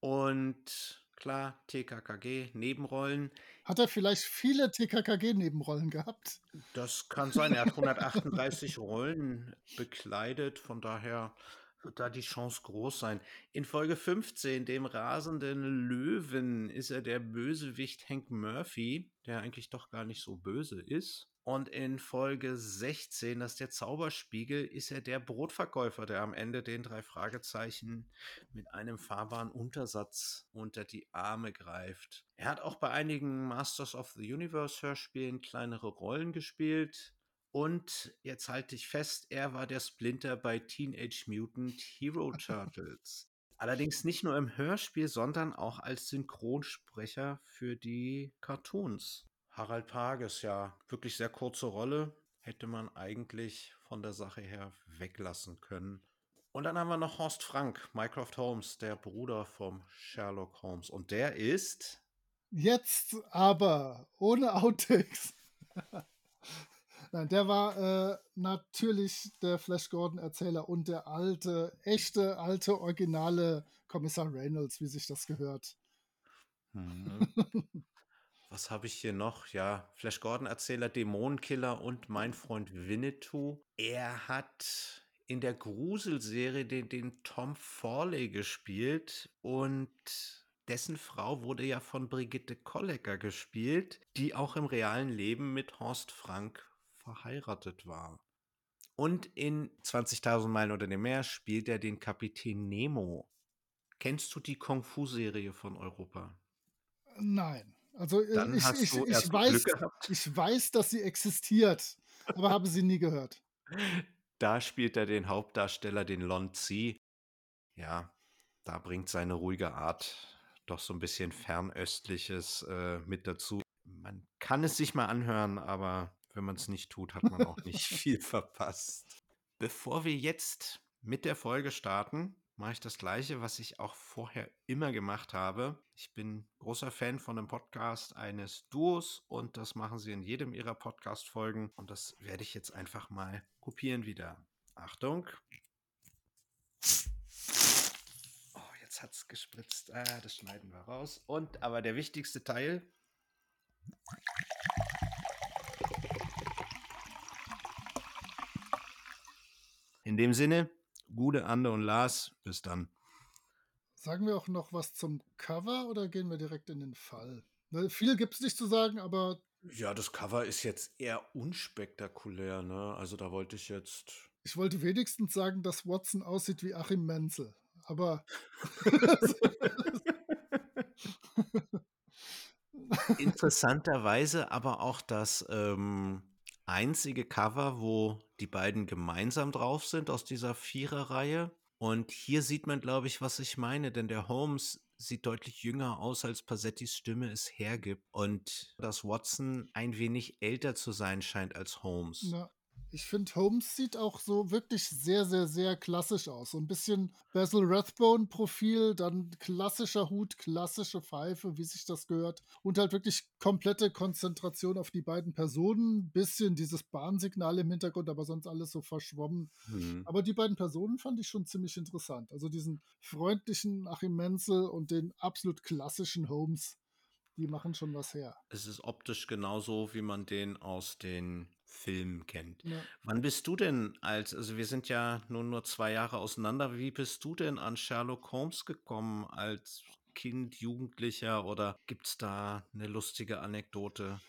Und klar, TKKG, Nebenrollen. Hat er vielleicht viele TKKG-Nebenrollen gehabt? Das kann sein. Er hat 138 Rollen bekleidet. Von daher wird da die Chance groß sein. In Folge 15, dem rasenden Löwen, ist er der Bösewicht Hank Murphy, der eigentlich doch gar nicht so böse ist. Und in Folge 16, das ist der Zauberspiegel, ist er der Brotverkäufer, der am Ende den drei Fragezeichen mit einem fahrbaren Untersatz unter die Arme greift. Er hat auch bei einigen Masters of the Universe Hörspielen kleinere Rollen gespielt. Und jetzt halte ich fest, er war der Splinter bei Teenage Mutant Hero Turtles. Allerdings nicht nur im Hörspiel, sondern auch als Synchronsprecher für die Cartoons. Harald Pages, ja, wirklich sehr kurze Rolle. Hätte man eigentlich von der Sache her weglassen können. Und dann haben wir noch Horst Frank, Mycroft Holmes, der Bruder vom Sherlock Holmes. Und der ist. Jetzt aber ohne Outtakes. Nein, der war äh, natürlich der Flash Gordon-Erzähler und der alte, echte, alte, originale Kommissar Reynolds, wie sich das gehört. Hm. Was habe ich hier noch? Ja, Flash Gordon-Erzähler, Dämonenkiller und mein Freund Winnetou. Er hat in der Gruselserie den, den Tom Forley gespielt und dessen Frau wurde ja von Brigitte Kollecker gespielt, die auch im realen Leben mit Horst Frank verheiratet war. Und in 20.000 Meilen unter dem Meer spielt er den Kapitän Nemo. Kennst du die Kung-Fu-Serie von Europa? Nein. Also äh, Dann ich, ich, ich, weiß, ich weiß, dass sie existiert, aber habe sie nie gehört. Da spielt er den Hauptdarsteller, den Lon Zi. Ja, da bringt seine ruhige Art doch so ein bisschen Fernöstliches äh, mit dazu. Man kann es sich mal anhören, aber wenn man es nicht tut, hat man auch nicht viel verpasst. Bevor wir jetzt mit der Folge starten, mache ich das Gleiche, was ich auch vorher immer gemacht habe. Ich bin großer Fan von einem Podcast eines Duos und das machen sie in jedem ihrer Podcast-Folgen. Und das werde ich jetzt einfach mal kopieren wieder. Achtung. Oh, jetzt hat es gespritzt. Ah, das schneiden wir raus. Und aber der wichtigste Teil. In dem Sinne, Gude, Ande und Lars, bis dann. Sagen wir auch noch was zum Cover oder gehen wir direkt in den Fall? Ne, viel gibt es nicht zu sagen, aber. Ja, das Cover ist jetzt eher unspektakulär, ne? Also da wollte ich jetzt. Ich wollte wenigstens sagen, dass Watson aussieht wie Achim Menzel. Aber. Interessanterweise aber auch das ähm, einzige Cover, wo die beiden gemeinsam drauf sind aus dieser Viererreihe. Und hier sieht man, glaube ich, was ich meine, denn der Holmes sieht deutlich jünger aus, als Passettis Stimme es hergibt. Und dass Watson ein wenig älter zu sein scheint als Holmes. Ja. Ich finde, Holmes sieht auch so wirklich sehr, sehr, sehr klassisch aus. So ein bisschen Basil Rathbone-Profil, dann klassischer Hut, klassische Pfeife, wie sich das gehört. Und halt wirklich komplette Konzentration auf die beiden Personen. Bisschen dieses Bahnsignal im Hintergrund, aber sonst alles so verschwommen. Mhm. Aber die beiden Personen fand ich schon ziemlich interessant. Also diesen freundlichen Achim Menzel und den absolut klassischen Holmes die machen schon was her. Es ist optisch genauso, wie man den aus den Filmen kennt. Ja. Wann bist du denn als, also wir sind ja nun nur zwei Jahre auseinander, wie bist du denn an Sherlock Holmes gekommen als Kind, Jugendlicher oder gibt es da eine lustige Anekdote?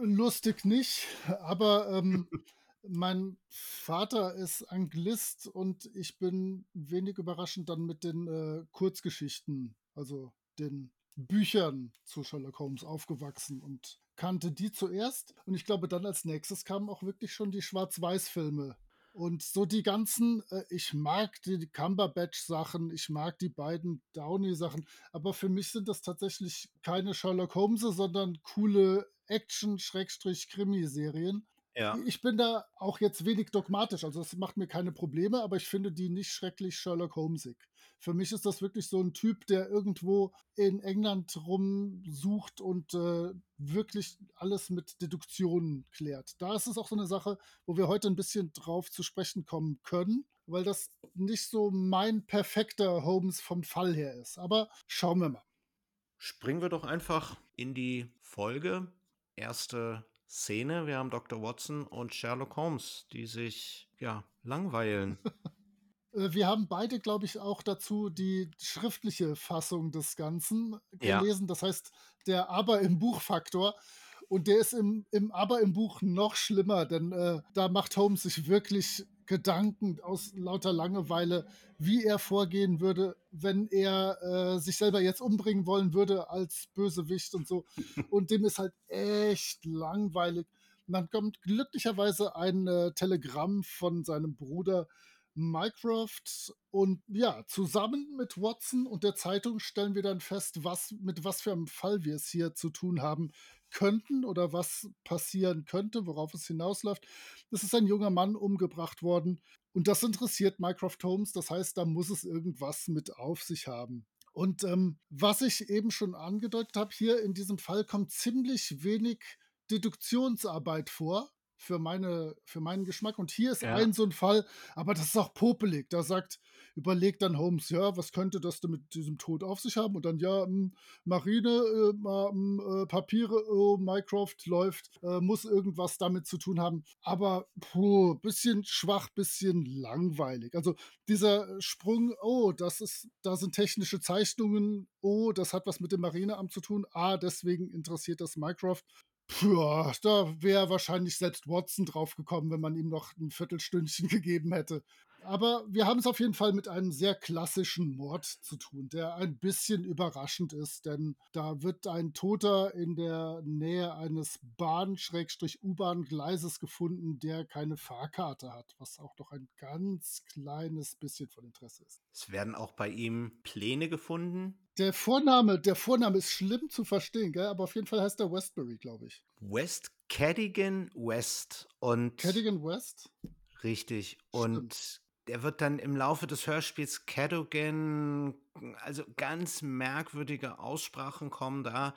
Lustig nicht, aber ähm, mein Vater ist Anglist und ich bin wenig überraschend dann mit den äh, Kurzgeschichten, also den Büchern zu Sherlock Holmes aufgewachsen und kannte die zuerst. Und ich glaube, dann als nächstes kamen auch wirklich schon die Schwarz-Weiß-Filme. Und so die ganzen, äh, ich mag die Cumberbatch-Sachen, ich mag die beiden Downey-Sachen, aber für mich sind das tatsächlich keine Sherlock Holmes, sondern coole Action-Krimi-Serien. Ja. Ich bin da auch jetzt wenig dogmatisch, also es macht mir keine Probleme, aber ich finde die nicht schrecklich Sherlock Holmesig. Für mich ist das wirklich so ein Typ, der irgendwo in England rumsucht und äh, wirklich alles mit Deduktionen klärt. Da ist es auch so eine Sache, wo wir heute ein bisschen drauf zu sprechen kommen können, weil das nicht so mein perfekter Holmes vom Fall her ist. Aber schauen wir mal. Springen wir doch einfach in die Folge. Erste Szene. Wir haben Dr. Watson und Sherlock Holmes, die sich ja langweilen. Äh, wir haben beide, glaube ich, auch dazu die schriftliche Fassung des Ganzen gelesen. Ja. Das heißt, der Aber im Buchfaktor. Und der ist im, im Aber im Buch noch schlimmer, denn äh, da macht Holmes sich wirklich Gedanken aus lauter Langeweile, wie er vorgehen würde, wenn er äh, sich selber jetzt umbringen wollen würde als Bösewicht und so. Und dem ist halt echt langweilig. Und dann kommt glücklicherweise ein äh, Telegramm von seinem Bruder, Mycroft und ja, zusammen mit Watson und der Zeitung stellen wir dann fest, was, mit was für einem Fall wir es hier zu tun haben könnten oder was passieren könnte, worauf es hinausläuft. Es ist ein junger Mann umgebracht worden und das interessiert Mycroft Holmes. Das heißt, da muss es irgendwas mit auf sich haben. Und ähm, was ich eben schon angedeutet habe, hier in diesem Fall kommt ziemlich wenig Deduktionsarbeit vor für, meine, für meinen Geschmack. Und hier ist ja. ein so ein Fall, aber das ist auch popelig. Da sagt, überlegt dann Holmes, ja, was könnte das denn mit diesem Tod auf sich haben? Und dann, ja, m, hm, Marine, äh, hm, äh, Papiere, oh, Mycroft läuft, äh, muss irgendwas damit zu tun haben. Aber, puh, bisschen schwach, bisschen langweilig. Also dieser Sprung, oh, das ist, da sind technische Zeichnungen, oh, das hat was mit dem Marineamt zu tun. Ah, deswegen interessiert das Mycroft. Puh, da wäre wahrscheinlich selbst Watson drauf gekommen, wenn man ihm noch ein Viertelstündchen gegeben hätte. Aber wir haben es auf jeden Fall mit einem sehr klassischen Mord zu tun, der ein bisschen überraschend ist, denn da wird ein Toter in der Nähe eines Bahn-U-Bahn-Gleises gefunden, der keine Fahrkarte hat, was auch doch ein ganz kleines bisschen von Interesse ist. Es werden auch bei ihm Pläne gefunden, der Vorname, der Vorname ist schlimm zu verstehen, gell? aber auf jeden Fall heißt er Westbury, glaube ich. West Cadigan West und Cadigan West? Richtig. Und der wird dann im Laufe des Hörspiels Cadogan, also ganz merkwürdige Aussprachen kommen da.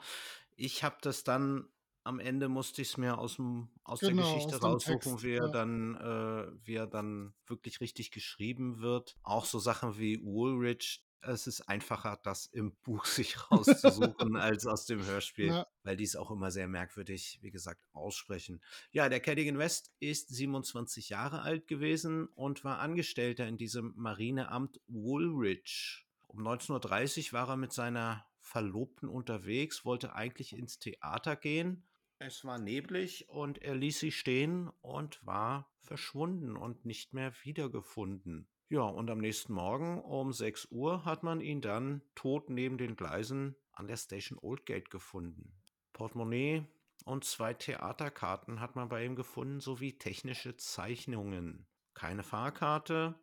Ich habe das dann am Ende musste ich es mir aus, dem, aus genau, der Geschichte aus raussuchen, Text, wie, er ja. dann, äh, wie er dann wirklich richtig geschrieben wird. Auch so Sachen wie Woolrich, es ist einfacher, das im Buch sich rauszusuchen als aus dem Hörspiel, ja. weil die es auch immer sehr merkwürdig, wie gesagt, aussprechen. Ja, der Cadigan West ist 27 Jahre alt gewesen und war Angestellter in diesem Marineamt Woolwich. Um 19.30 Uhr war er mit seiner Verlobten unterwegs, wollte eigentlich ins Theater gehen. Es war neblig und er ließ sie stehen und war verschwunden und nicht mehr wiedergefunden. Ja, und am nächsten Morgen um 6 Uhr hat man ihn dann tot neben den Gleisen an der Station Oldgate gefunden. Portemonnaie und zwei Theaterkarten hat man bei ihm gefunden, sowie technische Zeichnungen. Keine Fahrkarte.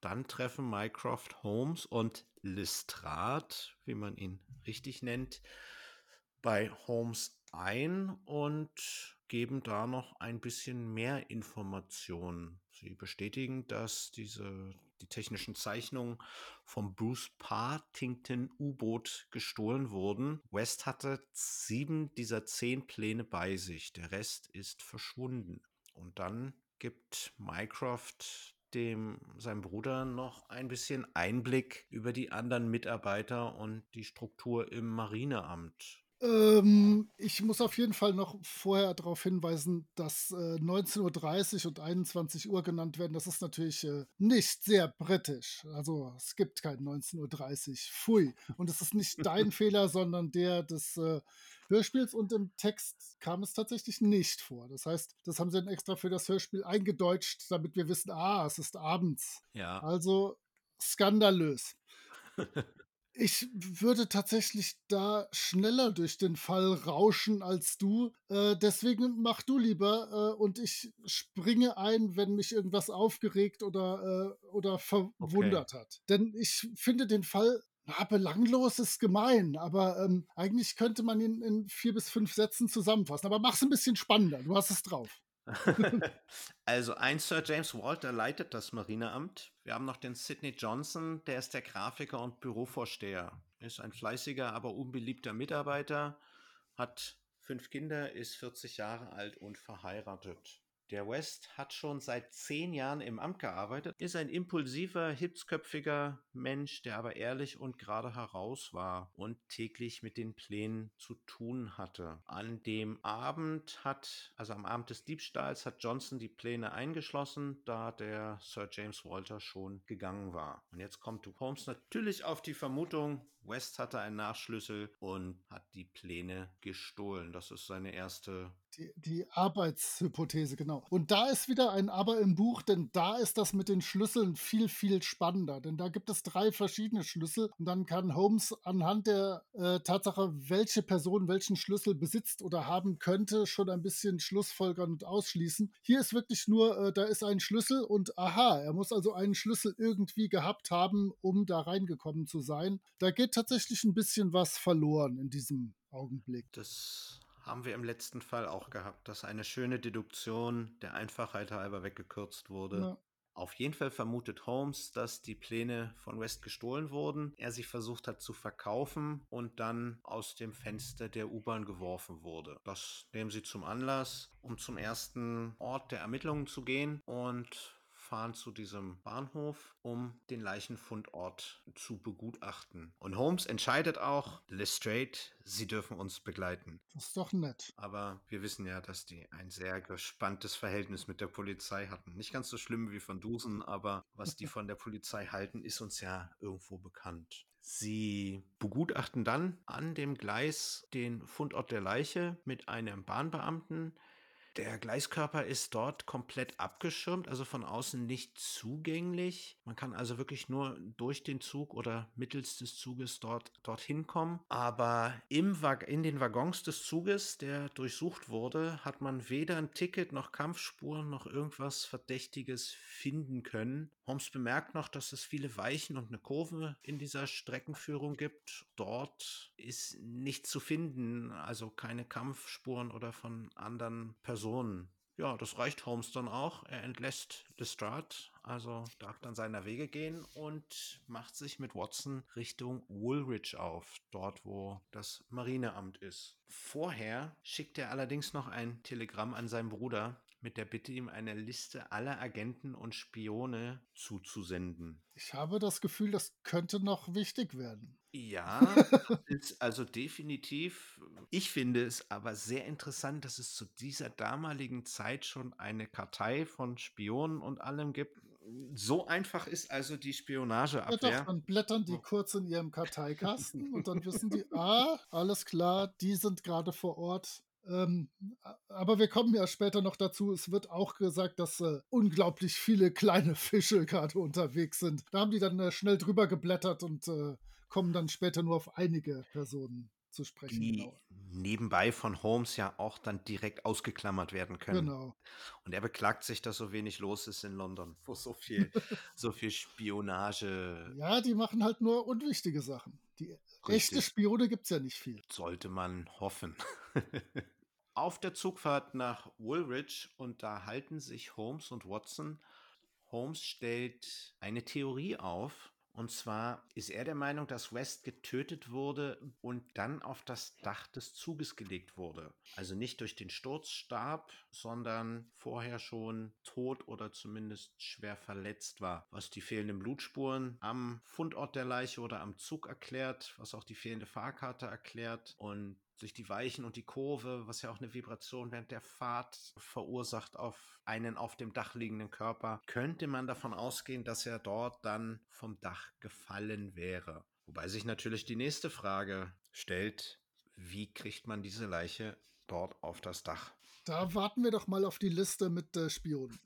Dann treffen Mycroft Holmes und Lestrade, wie man ihn richtig nennt, bei Holmes ein und geben da noch ein bisschen mehr Informationen. Sie bestätigen, dass diese, die technischen Zeichnungen vom Bruce Partington U-Boot gestohlen wurden. West hatte sieben dieser zehn Pläne bei sich. Der Rest ist verschwunden. Und dann gibt Mycroft dem seinem Bruder noch ein bisschen Einblick über die anderen Mitarbeiter und die Struktur im Marineamt. Ähm, ich muss auf jeden Fall noch vorher darauf hinweisen, dass äh, 19.30 Uhr und 21 Uhr genannt werden. Das ist natürlich äh, nicht sehr britisch. Also es gibt kein 19.30 Uhr. Pfui. Und es ist nicht dein Fehler, sondern der des äh, Hörspiels. Und im Text kam es tatsächlich nicht vor. Das heißt, das haben sie dann extra für das Hörspiel eingedeutscht, damit wir wissen, ah, es ist abends. Ja. Also skandalös. Ich würde tatsächlich da schneller durch den Fall rauschen als du. Äh, deswegen mach du lieber äh, und ich springe ein, wenn mich irgendwas aufgeregt oder, äh, oder verwundert okay. hat. Denn ich finde den Fall na, belanglos ist gemein, aber ähm, eigentlich könnte man ihn in vier bis fünf Sätzen zusammenfassen. Aber mach's ein bisschen spannender. Du hast es drauf. also ein Sir James Walter leitet das Marineamt. Wir haben noch den Sidney Johnson, der ist der Grafiker und Bürovorsteher. Ist ein fleißiger, aber unbeliebter Mitarbeiter, hat fünf Kinder, ist 40 Jahre alt und verheiratet. Der West hat schon seit zehn Jahren im Amt gearbeitet, ist ein impulsiver, hitzköpfiger Mensch, der aber ehrlich und gerade heraus war und täglich mit den Plänen zu tun hatte. An dem Abend hat, also am Abend des Diebstahls, hat Johnson die Pläne eingeschlossen, da der Sir James Walter schon gegangen war. Und jetzt kommt Holmes natürlich auf die Vermutung, West hatte einen Nachschlüssel und hat die Pläne gestohlen. Das ist seine erste die, die, Arbeitshypothese, genau. Und da ist wieder ein Aber im Buch, denn da ist das mit den Schlüsseln viel, viel spannender. Denn da gibt es drei verschiedene Schlüssel und dann kann Holmes anhand der äh, Tatsache, welche Person welchen Schlüssel besitzt oder haben könnte, schon ein bisschen schlussfolgern und ausschließen. Hier ist wirklich nur, äh, da ist ein Schlüssel und aha, er muss also einen Schlüssel irgendwie gehabt haben, um da reingekommen zu sein. Da geht tatsächlich ein bisschen was verloren in diesem Augenblick. Das haben wir im letzten Fall auch gehabt, dass eine schöne Deduktion der Einfachheit halber weggekürzt wurde. Ja. Auf jeden Fall vermutet Holmes, dass die Pläne von West gestohlen wurden, er sie versucht hat zu verkaufen und dann aus dem Fenster der U-Bahn geworfen wurde. Das nehmen sie zum Anlass, um zum ersten Ort der Ermittlungen zu gehen und fahren zu diesem Bahnhof, um den Leichenfundort zu begutachten. Und Holmes entscheidet auch, Lestrade, Sie dürfen uns begleiten. Das ist doch nett. Aber wir wissen ja, dass die ein sehr gespanntes Verhältnis mit der Polizei hatten. Nicht ganz so schlimm wie von Dusen, aber was die von der Polizei halten, ist uns ja irgendwo bekannt. Sie begutachten dann an dem Gleis den Fundort der Leiche mit einem Bahnbeamten, der Gleiskörper ist dort komplett abgeschirmt, also von außen nicht zugänglich. Man kann also wirklich nur durch den Zug oder mittels des Zuges dort dorthin kommen. Aber im in den Waggons des Zuges, der durchsucht wurde, hat man weder ein Ticket noch Kampfspuren noch irgendwas Verdächtiges finden können. Holmes bemerkt noch, dass es viele Weichen und eine Kurve in dieser Streckenführung gibt. Dort ist nichts zu finden, also keine Kampfspuren oder von anderen Personen. Ja, das reicht Holmes dann auch. Er entlässt Lestrade also darf dann seiner Wege gehen und macht sich mit Watson Richtung Woolwich auf, dort wo das Marineamt ist. Vorher schickt er allerdings noch ein Telegramm an seinen Bruder mit der Bitte, ihm eine Liste aller Agenten und Spione zuzusenden. Ich habe das Gefühl, das könnte noch wichtig werden. Ja, ist also definitiv. Ich finde es aber sehr interessant, dass es zu dieser damaligen Zeit schon eine Kartei von Spionen und allem gibt. So einfach ist also die Ja Spionageabwehr. doch, dann blättern die kurz in ihrem Karteikasten und dann wissen die, ah, alles klar, die sind gerade vor Ort. Ähm, aber wir kommen ja später noch dazu. Es wird auch gesagt, dass äh, unglaublich viele kleine Fische gerade unterwegs sind. Da haben die dann äh, schnell drüber geblättert und äh, kommen dann später nur auf einige Personen zu sprechen. die Genau. nebenbei von Holmes ja auch dann direkt ausgeklammert werden können. genau. Und er beklagt sich, dass so wenig los ist in London, wo so viel, so viel Spionage Ja, die machen halt nur unwichtige Sachen. Die echte Richtig. Spione gibt es ja nicht viel. sollte man hoffen. Auf der Zugfahrt nach Woolwich unterhalten sich Holmes und Watson. Holmes stellt eine Theorie auf. Und zwar ist er der Meinung, dass West getötet wurde und dann auf das Dach des Zuges gelegt wurde. Also nicht durch den Sturz starb, sondern vorher schon tot oder zumindest schwer verletzt war. Was die fehlenden Blutspuren am Fundort der Leiche oder am Zug erklärt, was auch die fehlende Fahrkarte erklärt und durch die Weichen und die Kurve, was ja auch eine Vibration während der Fahrt verursacht auf einen auf dem Dach liegenden Körper, könnte man davon ausgehen, dass er dort dann vom Dach gefallen wäre. Wobei sich natürlich die nächste Frage stellt, wie kriegt man diese Leiche dort auf das Dach? Da warten wir doch mal auf die Liste mit äh, Spionen.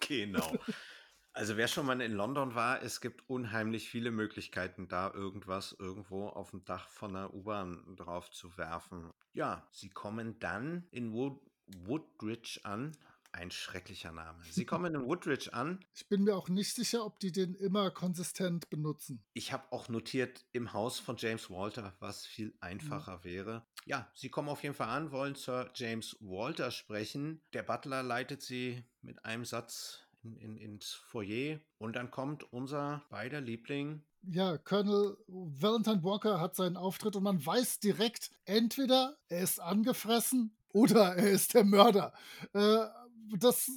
Genau. Also wer schon mal in London war, es gibt unheimlich viele Möglichkeiten, da irgendwas irgendwo auf dem Dach von einer U-Bahn drauf zu werfen. Ja, sie kommen dann in Wood Woodridge an. Ein schrecklicher Name. Sie kommen in Woodridge an. Ich bin mir auch nicht sicher, ob die den immer konsistent benutzen. Ich habe auch notiert im Haus von James Walter, was viel einfacher wäre. Ja, sie kommen auf jeden Fall an, wollen Sir James Walter sprechen. Der Butler leitet sie mit einem Satz in, in, ins Foyer und dann kommt unser beider Liebling. Ja, Colonel Valentine Walker hat seinen Auftritt und man weiß direkt, entweder er ist angefressen oder er ist der Mörder. Äh, das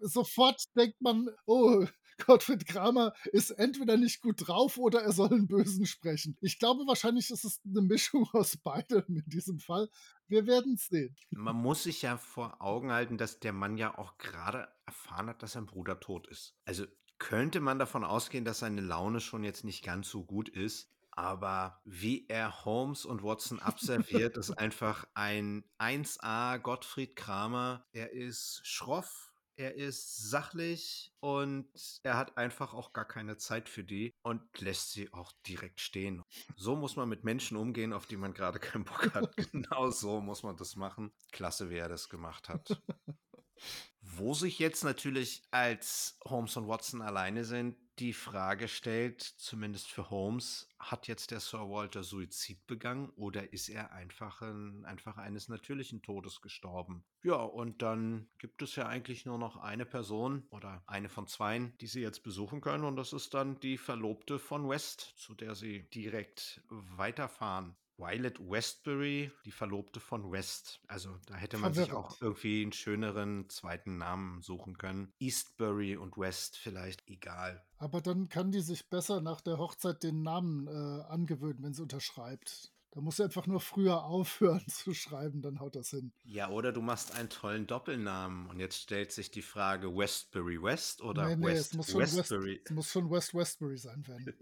sofort denkt man, oh, Gottfried Kramer ist entweder nicht gut drauf oder er soll einen Bösen sprechen. Ich glaube, wahrscheinlich ist es eine Mischung aus beidem in diesem Fall. Wir werden es sehen. Man muss sich ja vor Augen halten, dass der Mann ja auch gerade erfahren hat, dass sein Bruder tot ist. Also könnte man davon ausgehen, dass seine Laune schon jetzt nicht ganz so gut ist. Aber wie er Holmes und Watson abserviert, ist einfach ein 1A Gottfried Kramer. Er ist schroff, er ist sachlich und er hat einfach auch gar keine Zeit für die und lässt sie auch direkt stehen. So muss man mit Menschen umgehen, auf die man gerade keinen Bock hat. Genau so muss man das machen. Klasse, wie er das gemacht hat. Wo sich jetzt natürlich als Holmes und Watson alleine sind, die Frage stellt, zumindest für Holmes, hat jetzt der Sir Walter Suizid begangen oder ist er einfach, ein, einfach eines natürlichen Todes gestorben? Ja, und dann gibt es ja eigentlich nur noch eine Person oder eine von zweien, die sie jetzt besuchen können und das ist dann die Verlobte von West, zu der sie direkt weiterfahren. Violet Westbury, die Verlobte von West. Also da hätte man sich Verwirrend. auch irgendwie einen schöneren zweiten Namen suchen können. Eastbury und West vielleicht, egal. Aber dann kann die sich besser nach der Hochzeit den Namen äh, angewöhnen, wenn sie unterschreibt. Da muss sie einfach nur früher aufhören zu schreiben, dann haut das hin. Ja, oder du machst einen tollen Doppelnamen und jetzt stellt sich die Frage Westbury West oder nee, nee, West es muss, schon West, Westbury. es muss schon West Westbury sein, wenn.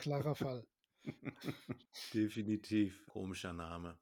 Klarer Fall. Definitiv. Komischer Name.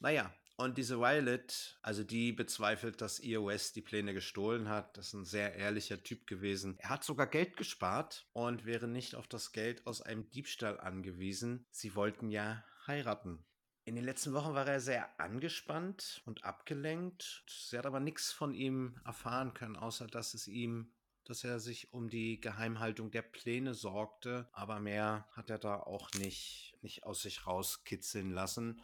Naja, und diese Violet, also die bezweifelt, dass West die Pläne gestohlen hat. Das ist ein sehr ehrlicher Typ gewesen. Er hat sogar Geld gespart und wäre nicht auf das Geld aus einem Diebstahl angewiesen. Sie wollten ja heiraten. In den letzten Wochen war er sehr angespannt und abgelenkt. Sie hat aber nichts von ihm erfahren können, außer dass es ihm dass er sich um die Geheimhaltung der Pläne sorgte, aber mehr hat er da auch nicht, nicht aus sich rauskitzeln lassen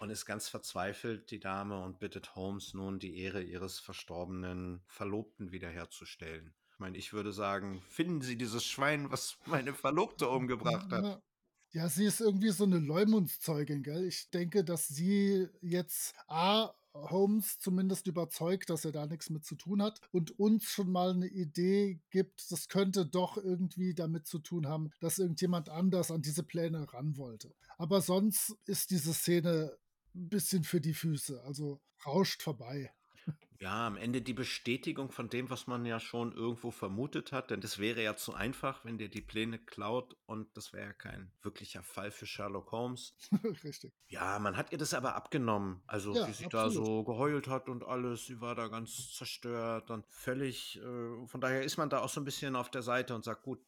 und ist ganz verzweifelt, die Dame, und bittet Holmes nun, die Ehre ihres verstorbenen Verlobten wiederherzustellen. Ich meine, ich würde sagen, finden Sie dieses Schwein, was meine Verlobte umgebracht hat. Ja. Ja, sie ist irgendwie so eine Leumundszeugin, gell? Ich denke, dass sie jetzt A, Holmes zumindest überzeugt, dass er da nichts mit zu tun hat und uns schon mal eine Idee gibt, das könnte doch irgendwie damit zu tun haben, dass irgendjemand anders an diese Pläne ran wollte. Aber sonst ist diese Szene ein bisschen für die Füße, also rauscht vorbei. Ja, am Ende die Bestätigung von dem, was man ja schon irgendwo vermutet hat, denn das wäre ja zu einfach, wenn der die Pläne klaut und das wäre ja kein wirklicher Fall für Sherlock Holmes. Richtig. Ja, man hat ihr das aber abgenommen. Also Ja, wie sie da absolut. so geheult hat und alles, sie war da ganz zerstört und völlig, äh, von daher ist man da auch so ein bisschen auf der Seite und sagt, gut,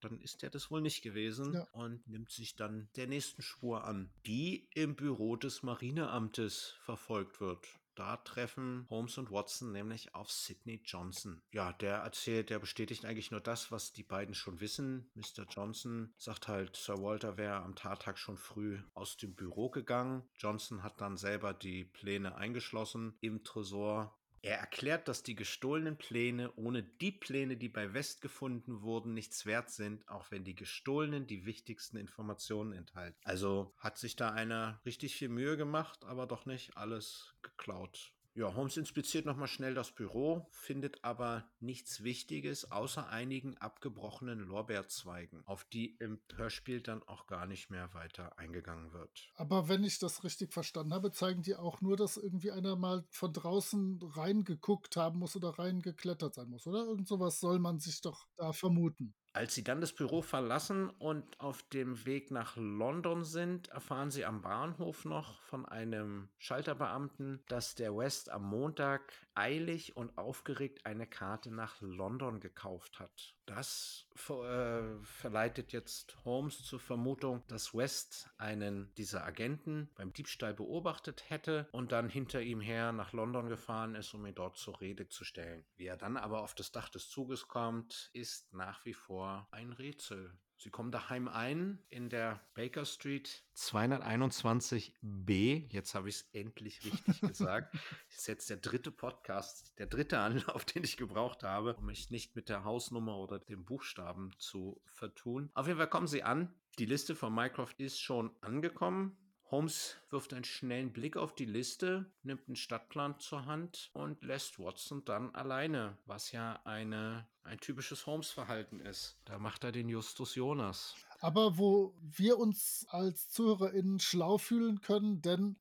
dann ist der das wohl nicht gewesen Ja. und nimmt sich dann der nächsten Spur an, die im Büro des Marineamtes verfolgt wird. Da treffen Holmes und Watson nämlich auf Sidney Johnson. Ja, der erzählt, der bestätigt eigentlich nur das, was die beiden schon wissen. Mr. Johnson sagt halt, Sir Walter wäre am Tattag schon früh aus dem Büro gegangen. Johnson hat dann selber die Pläne eingeschlossen im Tresor. Er erklärt, dass die gestohlenen Pläne ohne die Pläne, die bei West gefunden wurden, nichts wert sind, auch wenn die gestohlenen die wichtigsten Informationen enthalten. Also hat sich da einer richtig viel Mühe gemacht, aber doch nicht alles geklaut. Ja, Holmes inspiziert nochmal schnell das Büro, findet aber nichts Wichtiges außer einigen abgebrochenen Lorbeerzweigen, auf die im Hörspiel dann auch gar nicht mehr weiter eingegangen wird. Aber wenn ich das richtig verstanden habe, zeigen die auch nur, dass irgendwie einer mal von draußen reingeguckt haben muss oder reingeklettert sein muss, oder? Irgend sowas soll man sich doch da vermuten. Als sie dann das Büro verlassen und auf dem Weg nach London sind, erfahren sie am Bahnhof noch von einem Schalterbeamten, dass der West am Montag eilig und aufgeregt eine Karte nach London gekauft hat. Das äh, verleitet jetzt Holmes zur Vermutung, dass West einen dieser Agenten beim Diebstahl beobachtet hätte und dann hinter ihm her nach London gefahren ist, um ihn dort zur Rede zu stellen. Wie er dann aber auf das Dach des Zuges kommt, ist nach wie vor ein Rätsel. Sie kommen daheim ein in der Baker Street 221b. Jetzt habe ich es endlich richtig gesagt. Das ist jetzt der dritte Podcast, der dritte Anlauf, den ich gebraucht habe, um mich nicht mit der Hausnummer oder dem Buchstaben zu vertun. Auf jeden Fall kommen Sie an. Die Liste von Mycroft ist schon angekommen. Holmes wirft einen schnellen Blick auf die Liste, nimmt einen Stadtplan zur Hand und lässt Watson dann alleine, was ja eine, ein typisches Holmes-Verhalten ist. Da macht er den Justus Jonas. Aber wo wir uns als ZuhörerInnen schlau fühlen können, denn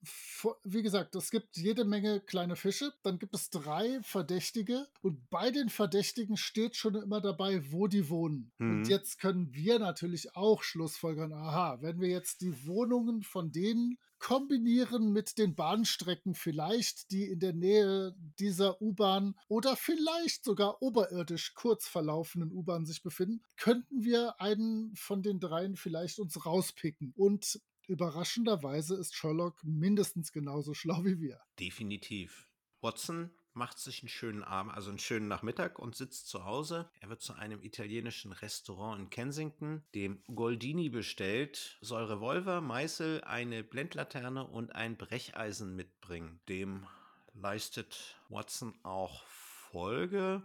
wie gesagt, es gibt jede Menge kleine Fische, dann gibt es drei Verdächtige und bei den Verdächtigen steht schon immer dabei, wo die wohnen. Mhm. Und jetzt können wir natürlich auch schlussfolgern, aha, wenn wir jetzt die Wohnungen von denen kombinieren mit den Bahnstrecken vielleicht, die in der Nähe dieser U-Bahn oder vielleicht sogar oberirdisch kurz verlaufenden U-Bahn sich befinden, könnten wir einen von den dreien vielleicht uns rauspicken. Und überraschenderweise ist Sherlock mindestens genauso schlau wie wir. Definitiv. Watson macht sich einen schönen Abend, also einen schönen Nachmittag und sitzt zu Hause. Er wird zu einem italienischen Restaurant in Kensington, dem Goldini bestellt, soll Revolver, Meißel, eine Blendlaterne und ein Brecheisen mitbringen. Dem leistet Watson auch Folge.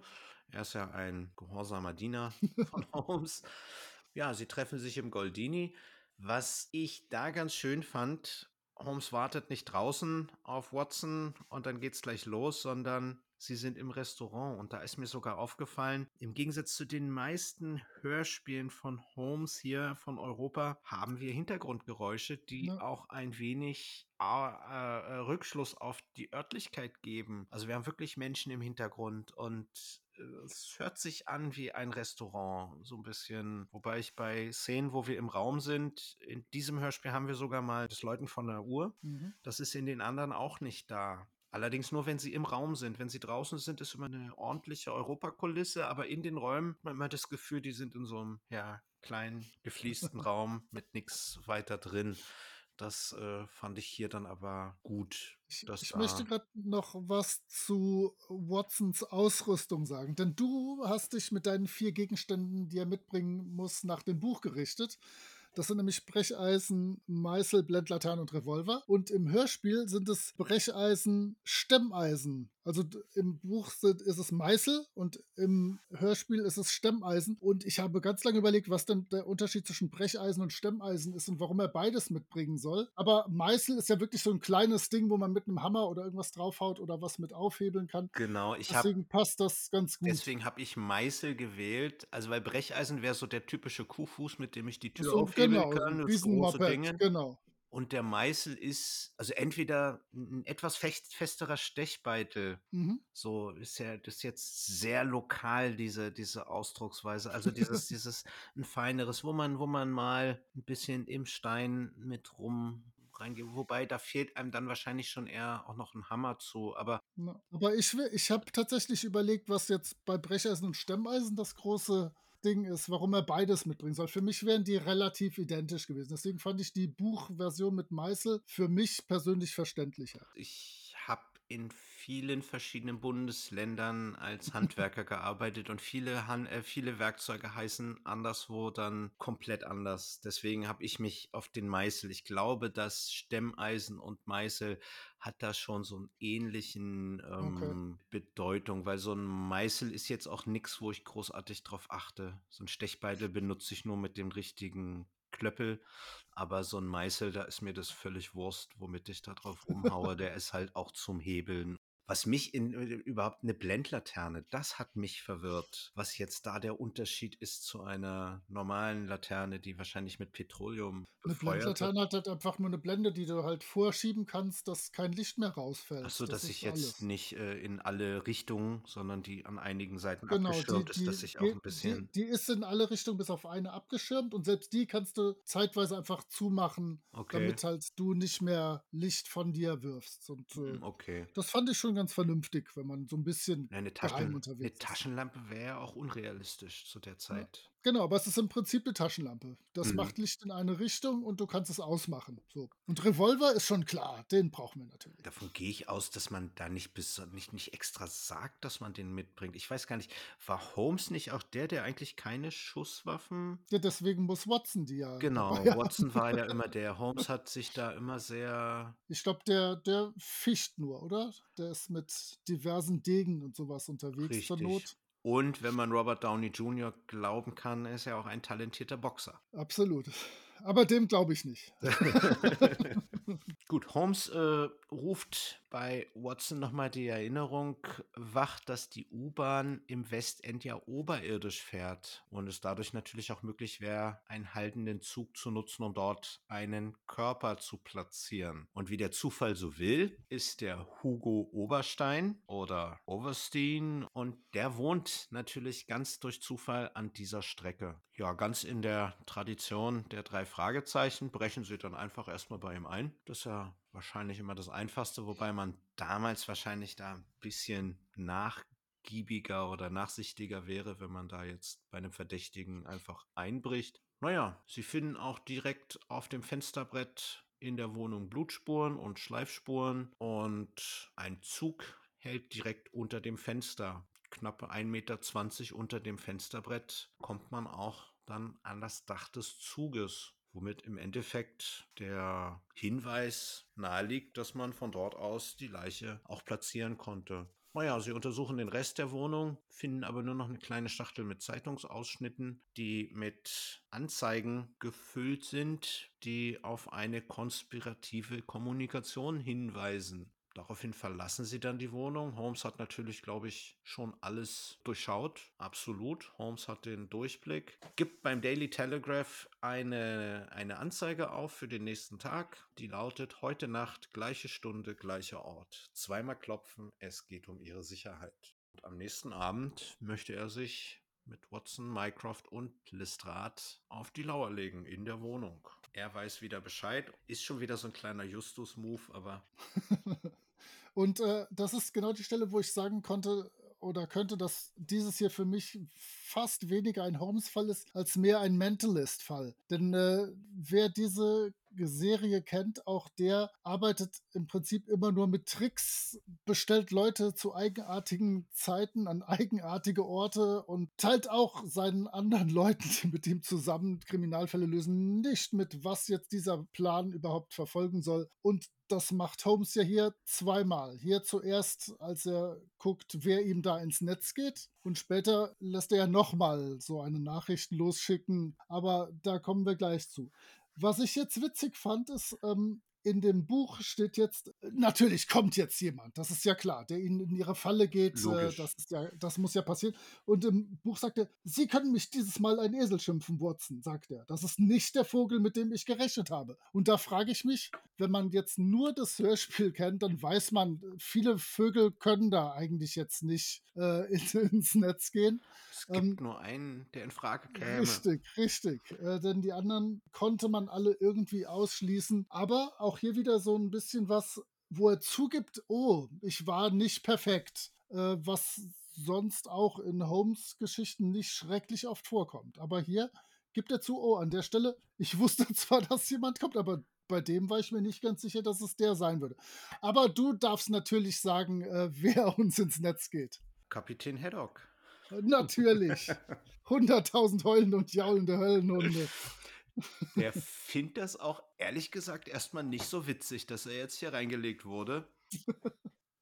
Er ist ja ein gehorsamer Diener von Holmes. Ja, sie treffen sich im Goldini. Was ich da ganz schön fand, Holmes wartet nicht draußen auf Watson und dann geht's gleich los, sondern sie sind im Restaurant. Und da ist mir sogar aufgefallen, im Gegensatz zu den meisten Hörspielen von Holmes hier von Europa haben wir Hintergrundgeräusche, die Ja. auch ein wenig äh, äh, Rückschluss auf die Örtlichkeit geben. Also wir haben wirklich Menschen im Hintergrund und es hört sich an wie ein Restaurant, so ein bisschen. Wobei ich bei Szenen, wo wir im Raum sind, in diesem Hörspiel haben wir sogar mal das Läuten von der Uhr. Mhm. Das ist in den anderen auch nicht da. Allerdings nur, wenn sie im Raum sind. Wenn sie draußen sind, ist immer eine ordentliche Europakulisse, aber in den Räumen hat man immer das Gefühl, die sind in so einem ja, kleinen, gefliesten Raum mit nichts weiter drin. Das äh, fand ich hier dann aber gut. Ich, dass ich möchte gerade noch was zu Watsons Ausrüstung sagen, denn du hast dich mit deinen vier Gegenständen, die er mitbringen muss, nach dem Buch gerichtet. Das sind nämlich Brecheisen, Meißel, Blendlaternen und Revolver. Und im Hörspiel sind es Brecheisen, Stemmeisen. Also im Buch sind, ist es Meißel und im Hörspiel ist es Stemmeisen. Und ich habe ganz lange überlegt, was denn der Unterschied zwischen Brecheisen und Stemmeisen ist und warum er beides mitbringen soll. Aber Meißel ist ja wirklich so ein kleines Ding, wo man mit einem Hammer oder irgendwas draufhaut oder was mit aufhebeln kann. Genau, ich Deswegen hab, passt das ganz gut. Deswegen habe ich Meißel gewählt. Also weil Brecheisen wäre so der typische Kuhfuß, mit dem ich die Tür so, aufhebeln genau, kann. Das große Dinge. Genau. Und der Meißel ist, also entweder ein etwas festerer Stechbeitel. Mhm. So ist ja das ist jetzt sehr lokal, diese, diese Ausdrucksweise. Also dieses, dieses ein feineres, wo man, wo man mal ein bisschen im Stein mit rum reingeht. Wobei da fehlt einem dann wahrscheinlich schon eher auch noch ein Hammer zu. Aber, aber ich, ich habe tatsächlich überlegt, was jetzt bei Brecheisen und Stemmeisen das große Ding ist, warum er beides mitbringen soll. Für mich wären die relativ identisch gewesen. Deswegen fand ich die Buchversion mit Meißel für mich persönlich verständlicher. Ich in vielen verschiedenen Bundesländern als Handwerker gearbeitet und viele, Han äh, viele Werkzeuge heißen anderswo dann komplett anders. Deswegen habe ich mich auf den Meißel. Ich glaube, dass Stemmeisen und Meißel hat da schon so einen ähnlichen ähm, okay. Bedeutung, weil so ein Meißel ist jetzt auch nichts, wo ich großartig drauf achte. So ein Stechbeitel benutze ich nur mit dem richtigen Klöppel, aber so ein Meißel, da ist mir das völlig Wurst, womit ich da drauf rumhaue. Der ist halt auch zum Hebeln was mich in äh, überhaupt eine Blendlaterne, das hat mich verwirrt. Was jetzt da der Unterschied ist zu einer normalen Laterne, die wahrscheinlich mit Petroleum Eine Blendlaterne hat halt einfach nur eine Blende, die du halt vorschieben kannst, dass kein Licht mehr rausfällt. Achso, dass das ich jetzt alles. nicht äh, in alle Richtungen, sondern die an einigen Seiten genau, abgeschirmt die, die, ist, dass ich auch ein bisschen. Die, die, ist in alle Richtungen bis auf eine abgeschirmt und selbst die kannst du zeitweise einfach zumachen, okay. damit halt du nicht mehr Licht von dir wirfst. Und äh, okay. das fand ich schon ganz vernünftig, wenn man so ein bisschen eine, Taschen, eine Taschenlampe wäre ja auch unrealistisch zu der Zeit. Genau, aber es ist im Prinzip eine Taschenlampe. Das mhm. macht Licht in eine Richtung und du kannst es ausmachen. So. Und Revolver ist schon klar, den brauchen wir natürlich. Davon gehe ich aus, dass man da nicht, bis, nicht, nicht extra sagt, dass man den mitbringt. Ich weiß gar nicht, war Holmes nicht auch der, der eigentlich keine Schusswaffen. Ja, deswegen muss Watson die ja. Genau, Watson war ja immer der. Holmes hat sich da immer sehr. Ich glaube, der, der ficht nur, oder? Der ist mit diversen Degen und sowas unterwegs Richtig. zur Not. Und wenn man Robert Downey Jr. glauben kann, ist er auch ein talentierter Boxer. Absolut. Aber dem glaube ich nicht. Gut, Holmes äh, ruft bei Watson nochmal die Erinnerung wach, dass die U-Bahn im Westend ja oberirdisch fährt und es dadurch natürlich auch möglich wäre, einen haltenden Zug zu nutzen, um dort einen Körper zu platzieren. Und wie der Zufall so will, ist der Hugo Oberstein oder Overstein und der wohnt natürlich ganz durch Zufall an dieser Strecke. Ja, ganz in der Tradition der drei Fragezeichen brechen sie dann einfach erstmal bei ihm ein. Das ist ja wahrscheinlich immer das Einfachste, wobei man damals wahrscheinlich da ein bisschen nachgiebiger oder nachsichtiger wäre, wenn man da jetzt bei einem Verdächtigen einfach einbricht. Naja, sie finden auch direkt auf dem Fensterbrett in der Wohnung Blutspuren und Schleifspuren und ein Zug hält direkt unter dem Fenster. Knappe 1,20 Meter unter dem Fensterbrett kommt man auch dann an das Dach des Zuges womit im Endeffekt der Hinweis naheliegt, dass man von dort aus die Leiche auch platzieren konnte. Naja, sie untersuchen den Rest der Wohnung, finden aber nur noch eine kleine Schachtel mit Zeitungsausschnitten, die mit Anzeigen gefüllt sind, die auf eine konspirative Kommunikation hinweisen. Daraufhin verlassen sie dann die Wohnung. Holmes hat natürlich, glaube ich, schon alles durchschaut. Absolut. Holmes hat den Durchblick. Gibt beim Daily Telegraph eine, eine Anzeige auf für den nächsten Tag. Die lautet: Heute Nacht, gleiche Stunde, gleicher Ort. Zweimal klopfen, es geht um ihre Sicherheit. Und am nächsten Abend möchte er sich mit Watson, Mycroft und Lestrade auf die Lauer legen in der Wohnung. Er weiß wieder Bescheid. Ist schon wieder so ein kleiner Justus-Move, aber Und äh, das ist genau die Stelle, wo ich sagen konnte oder könnte, dass dieses hier für mich fast weniger ein Holmes-Fall ist, als mehr ein Mentalist-Fall. Denn äh, wer diese Serie kennt, auch der arbeitet im Prinzip immer nur mit Tricks, bestellt Leute zu eigenartigen Zeiten an eigenartige Orte und teilt auch seinen anderen Leuten, die mit ihm zusammen Kriminalfälle lösen, nicht mit, was jetzt dieser Plan überhaupt verfolgen soll. Und das macht Holmes ja hier zweimal. Hier zuerst, als er guckt, wer ihm da ins Netz geht. Und später lässt er ja nochmal so eine Nachricht losschicken. Aber da kommen wir gleich zu. Was ich jetzt witzig fand, ist, ähm, in dem Buch steht jetzt, natürlich kommt jetzt jemand, das ist ja klar, der ihnen in ihre Falle geht, äh, das, ist ja, das muss ja passieren. Und im Buch sagt er, Sie können mich dieses Mal ein Esel schimpfen, Watson, sagt er. Das ist nicht der Vogel, mit dem ich gerechnet habe. Und da frage ich mich, wenn man jetzt nur das Hörspiel kennt, dann weiß man, viele Vögel können da eigentlich jetzt nicht äh, ins Netz gehen. Es gibt ähm, nur einen, der in Frage käme. Richtig, richtig. Äh, denn die anderen konnte man alle irgendwie ausschließen. Aber auch hier wieder so ein bisschen was, wo er zugibt, oh, ich war nicht perfekt. Äh, was sonst auch in Holmes Geschichten nicht schrecklich oft vorkommt. Aber hier gibt er zu, oh, an der Stelle, ich wusste zwar, dass jemand kommt, aber bei dem war ich mir nicht ganz sicher, dass es der sein würde. Aber du darfst natürlich sagen, äh, wer uns ins Netz geht. Kapitän Haddock. Natürlich. 100.000 heulende und jaulende Höllenhunde. Der findet das auch ehrlich gesagt erstmal nicht so witzig, dass er jetzt hier reingelegt wurde.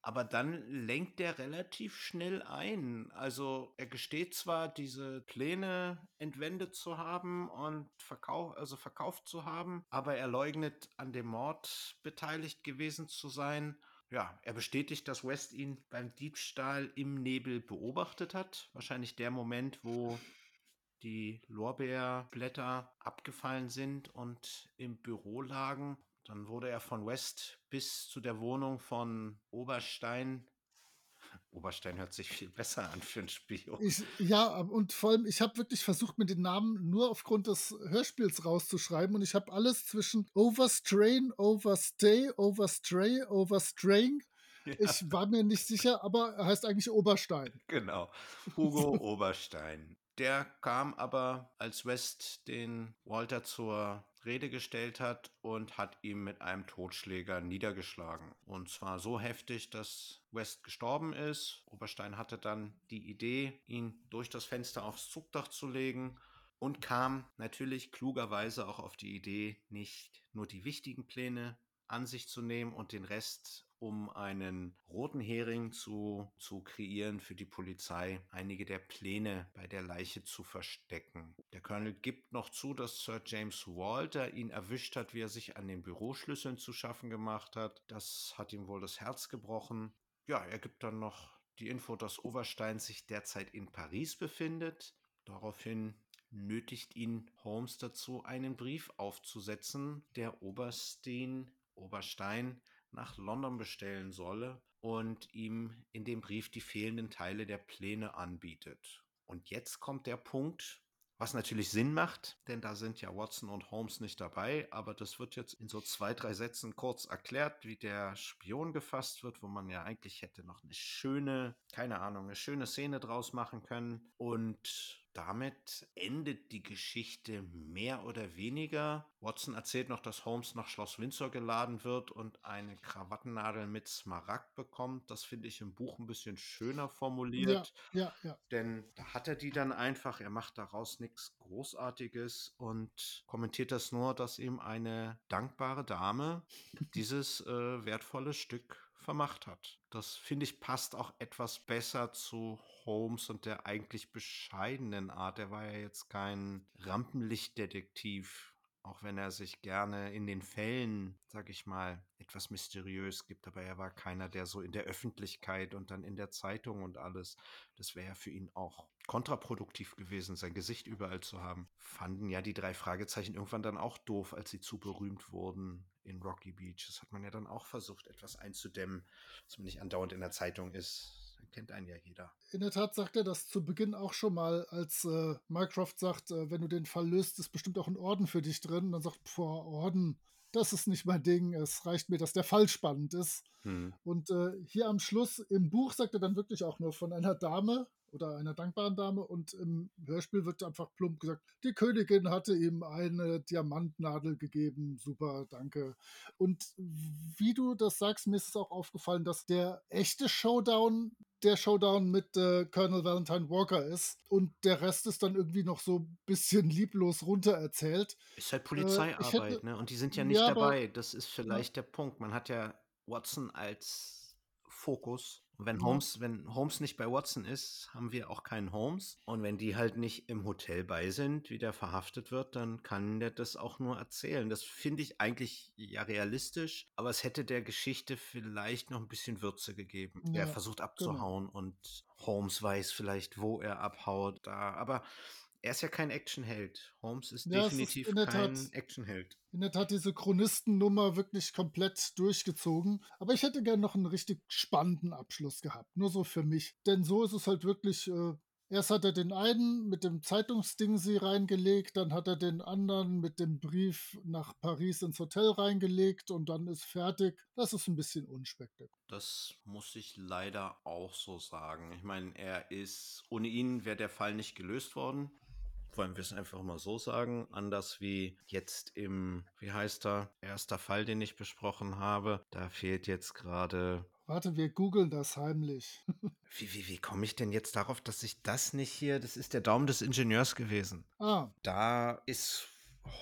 Aber dann lenkt er relativ schnell ein. Also er gesteht zwar, diese Pläne entwendet zu haben und verkauf, also verkauft zu haben, aber er leugnet, an dem Mord beteiligt gewesen zu sein. Ja, er bestätigt, dass West ihn beim Diebstahl im Nebel beobachtet hat. Wahrscheinlich der Moment, wo die Lorbeerblätter abgefallen sind und im Büro lagen. Dann wurde er von West bis zu der Wohnung von Oberstein Oberstein hört sich viel besser an für ein Spiel. Ich, ja, und vor allem, ich habe wirklich versucht, mir den Namen nur aufgrund des Hörspiels rauszuschreiben und ich habe alles zwischen Overstrain, Overstay, Overstray, Overstraying. Ja. Ich war mir nicht sicher, aber er heißt eigentlich Oberstein. Genau. Hugo Oberstein. Der kam aber, als West den Walter zur Rede gestellt hat und hat ihn mit einem Totschläger niedergeschlagen. Und zwar so heftig, dass West gestorben ist. Oberstein hatte dann die Idee, ihn durch das Fenster aufs Zugdach zu legen und kam natürlich klugerweise auch auf die Idee, nicht nur die wichtigen Pläne an sich zu nehmen und den Rest um einen roten Hering zu, zu kreieren für die Polizei, einige der Pläne bei der Leiche zu verstecken. Der Colonel gibt noch zu, dass Sir James Walter ihn erwischt hat, wie er sich an den Büroschlüsseln zu schaffen gemacht hat. Das hat ihm wohl das Herz gebrochen. Ja, er gibt dann noch die Info, dass Oberstein sich derzeit in Paris befindet. Daraufhin nötigt ihn Holmes dazu, einen Brief aufzusetzen, der Oberstein, Oberstein nach London bestellen solle und ihm in dem Brief die fehlenden Teile der Pläne anbietet. Und jetzt kommt der Punkt, was natürlich Sinn macht, denn da sind ja Watson und Holmes nicht dabei, aber das wird jetzt in so zwei, drei Sätzen kurz erklärt, wie der Spion gefasst wird, wo man ja eigentlich hätte noch eine schöne, keine Ahnung, eine schöne Szene draus machen können. Und damit endet die Geschichte mehr oder weniger. Watson erzählt noch, dass Holmes nach Schloss Windsor geladen wird und eine Krawattennadel mit Smaragd bekommt. Das finde ich im Buch ein bisschen schöner formuliert. Ja, ja, ja. Denn da hat er die dann einfach. Er macht daraus nichts Großartiges und kommentiert das nur, dass ihm eine dankbare Dame dieses äh, wertvolle Stück vermacht hat. Das finde ich passt auch etwas besser zu Holmes und der eigentlich bescheidenen Art. Er war ja jetzt kein Rampenlichtdetektiv, auch wenn er sich gerne in den Fällen, sag ich mal, etwas mysteriös gibt, aber er war keiner, der so in der Öffentlichkeit und dann in der Zeitung und alles, das wäre für ihn auch kontraproduktiv gewesen, sein Gesicht überall zu haben. Fanden ja die drei Fragezeichen irgendwann dann auch doof, als sie zu berühmt wurden in Rocky Beach. Das hat man ja dann auch versucht, etwas einzudämmen, dass man nicht andauernd in der Zeitung ist. Dann kennt einen ja jeder. In der Tat sagt er das zu Beginn auch schon mal, als äh, Mycroft sagt, äh, wenn du den Fall löst, ist bestimmt auch ein Orden für dich drin. Und dann sagt, boah, Orden, das ist nicht mein Ding. Es reicht mir, dass der Fall spannend ist. Hm. Und äh, hier am Schluss im Buch sagt er dann wirklich auch nur von einer Dame oder einer dankbaren Dame und im Hörspiel wird einfach plump gesagt, die Königin hatte ihm eine Diamantnadel gegeben. Super, danke. Und wie du das sagst, mir ist es auch aufgefallen, dass der echte Showdown der Showdown mit äh, Colonel Valentine Walker ist und der Rest ist dann irgendwie noch so ein bisschen lieblos runtererzählt. Ist halt Äh, Polizeiarbeit, hätte, ne? Und die sind ja nicht ja, aber dabei. Das ist ja, vielleicht der Punkt. Man hat ja Watson als Fokus. Und wenn ja, Holmes, wenn Holmes nicht bei Watson ist, haben wir auch keinen Holmes. Und wenn die halt nicht im Hotel bei sind, wie der verhaftet wird, dann kann der das auch nur erzählen. Das finde ich eigentlich ja realistisch, aber es hätte der Geschichte vielleicht noch ein bisschen Würze gegeben. Er ja, versucht genau. abzuhauen und Holmes weiß vielleicht, wo er abhaut. Da, aber er ist ja kein Actionheld. Holmes ist Ja, ist definitiv Tat kein Actionheld. in der Tat diese Chronistennummer wirklich komplett durchgezogen. Aber ich hätte gern noch einen richtig spannenden Abschluss gehabt. Nur so für mich. Denn so ist es halt wirklich. Äh, erst hat er den einen mit dem Zeitungsding sie reingelegt, dann hat er den anderen mit dem Brief nach Paris ins Hotel reingelegt und dann ist fertig. Das ist ein bisschen unspektakulär. Das muss ich leider auch so sagen. Ich meine, er ist, ohne ihn wäre der Fall nicht gelöst worden. Wollen wir es einfach mal so sagen. Anders wie jetzt im, wie heißt er, erster Fall, den ich besprochen habe. Da fehlt jetzt gerade. Warte, wir googeln das heimlich. Wie, wie, wie komme ich denn jetzt darauf, dass ich das nicht hier, das ist der Daumen des Ingenieurs gewesen. ah, Da ist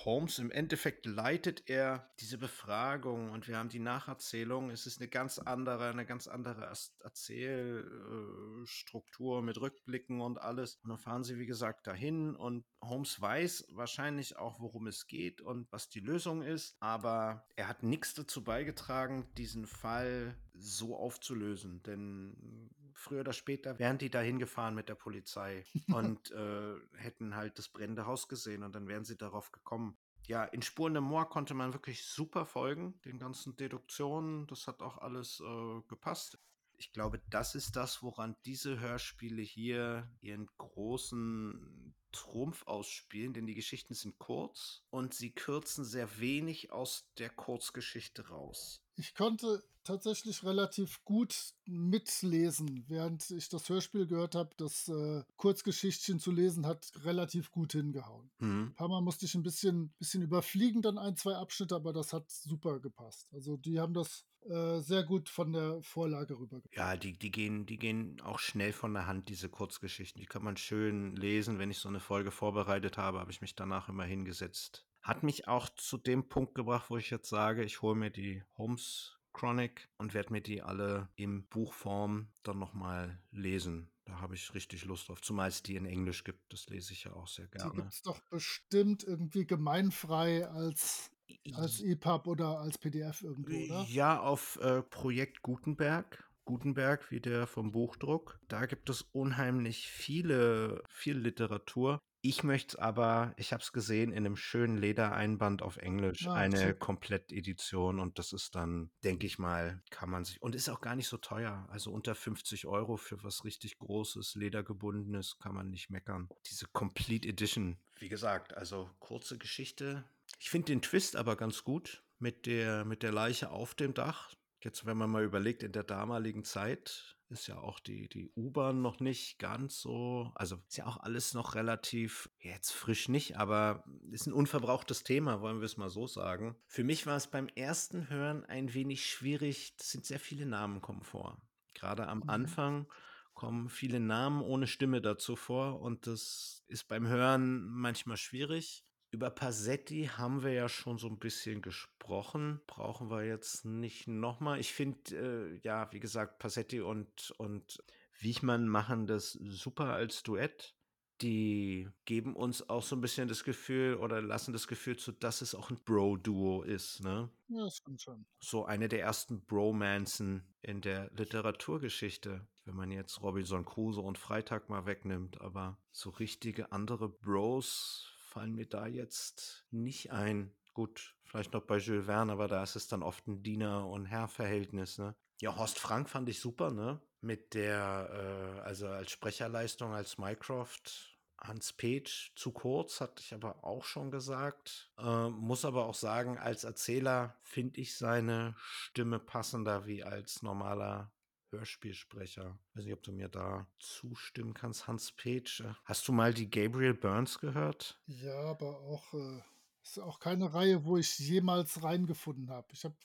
Holmes im Endeffekt leitet er diese Befragung und wir haben die Nacherzählung. Es ist eine ganz andere, eine ganz andere Erzählstruktur mit Rückblicken und alles. Und dann fahren sie, wie gesagt, dahin und Holmes weiß wahrscheinlich auch, worum es geht und was die Lösung ist, aber er hat nichts dazu beigetragen, diesen Fall so aufzulösen. Denn früher oder später wären die dahin gefahren mit der Polizei und äh, hätten halt das brennende Haus gesehen und dann wären sie darauf gekommen. Ja, in Spuren im Moor konnte man wirklich super folgen, den ganzen Deduktionen. Das hat auch alles äh, gepasst. Ich glaube, das ist das, woran diese Hörspiele hier ihren großen Trumpf ausspielen, denn die Geschichten sind kurz und sie kürzen sehr wenig aus der Kurzgeschichte raus. Ich konnte tatsächlich relativ gut mitlesen, während ich das Hörspiel gehört habe. Das äh, Kurzgeschichtchen zu lesen hat relativ gut hingehauen. Hm. Ein paar Mal musste ich ein bisschen, bisschen überfliegen, dann ein, zwei Abschnitte, aber das hat super gepasst. Also die haben das äh, sehr gut von der Vorlage rübergebracht. Ja, die, die, gehen, die gehen auch schnell von der Hand, diese Kurzgeschichten. Die kann man schön lesen. Wenn ich so eine Folge vorbereitet habe, habe ich mich danach immer hingesetzt. Hat mich auch zu dem Punkt gebracht, wo ich jetzt sage, ich hole mir die Holmes Chronic und werde mir die alle in Buchform dann nochmal lesen. Da habe ich richtig Lust drauf. Zumal es die in Englisch gibt. Das lese ich ja auch sehr Die gerne. gibt es doch bestimmt irgendwie gemeinfrei als, als EPUB oder als PDF irgendwo, oder? Ja, auf äh, Projekt Gutenberg. Gutenberg, wie der vom Buchdruck. Da gibt es unheimlich viele, viel Literatur. Ich möchte aber, ich habe es gesehen, in einem schönen Ledereinband auf Englisch, Ah, eine. Komplettedition und das ist dann, denke ich mal, kann man sich, und ist auch gar nicht so teuer. Also unter 50 Euro für was richtig Großes, Ledergebundenes, kann man nicht meckern. Diese Complete Edition, wie gesagt, also kurze Geschichte. Ich finde den Twist aber ganz gut mit der, mit der Leiche auf dem Dach. Jetzt, wenn man mal überlegt, in der damaligen Zeit ist ja auch die, die U-Bahn noch nicht ganz so, also ist ja auch alles noch relativ, jetzt frisch nicht, aber ist ein unverbrauchtes Thema, wollen wir es mal so sagen. Für mich war es beim ersten Hören ein wenig schwierig, es sind sehr viele Namen kommen vor. Gerade am Mhm. Anfang kommen viele Namen ohne Stimme dazu vor und das ist beim Hören manchmal schwierig. Über Passetti haben wir ja schon so ein bisschen gesprochen. Brauchen wir jetzt nicht nochmal. Ich finde, äh, ja, wie gesagt, Passetti und, und Wiechmann machen das super als Duett. Die geben uns auch so ein bisschen das Gefühl oder lassen das Gefühl zu, dass es auch ein Bro-Duo ist, ne? Ja, das stimmt schon. So eine der ersten Bromanzen in der Literaturgeschichte, wenn man jetzt Robinson Crusoe und Freitag mal wegnimmt. Aber so richtige andere Bros fallen mir da jetzt nicht ein. Gut, vielleicht noch bei Jules Verne, aber da ist es dann oft ein Diener- und Herr-Verhältnis, ne? Ja, Horst Frank fand ich super, ne? Mit der, äh, also als Sprecherleistung als Mycroft, Hans Petsch zu kurz, hatte ich aber auch schon gesagt. Äh, muss aber auch sagen, als Erzähler finde ich seine Stimme passender wie als normaler Hörspielsprecher. Ich weiß nicht, ob du mir da zustimmen kannst, Hans Petsch. Hast du mal die Gabriel Burns gehört? Ja, aber auch äh, ist auch keine Reihe, wo ich jemals reingefunden habe. Ich habe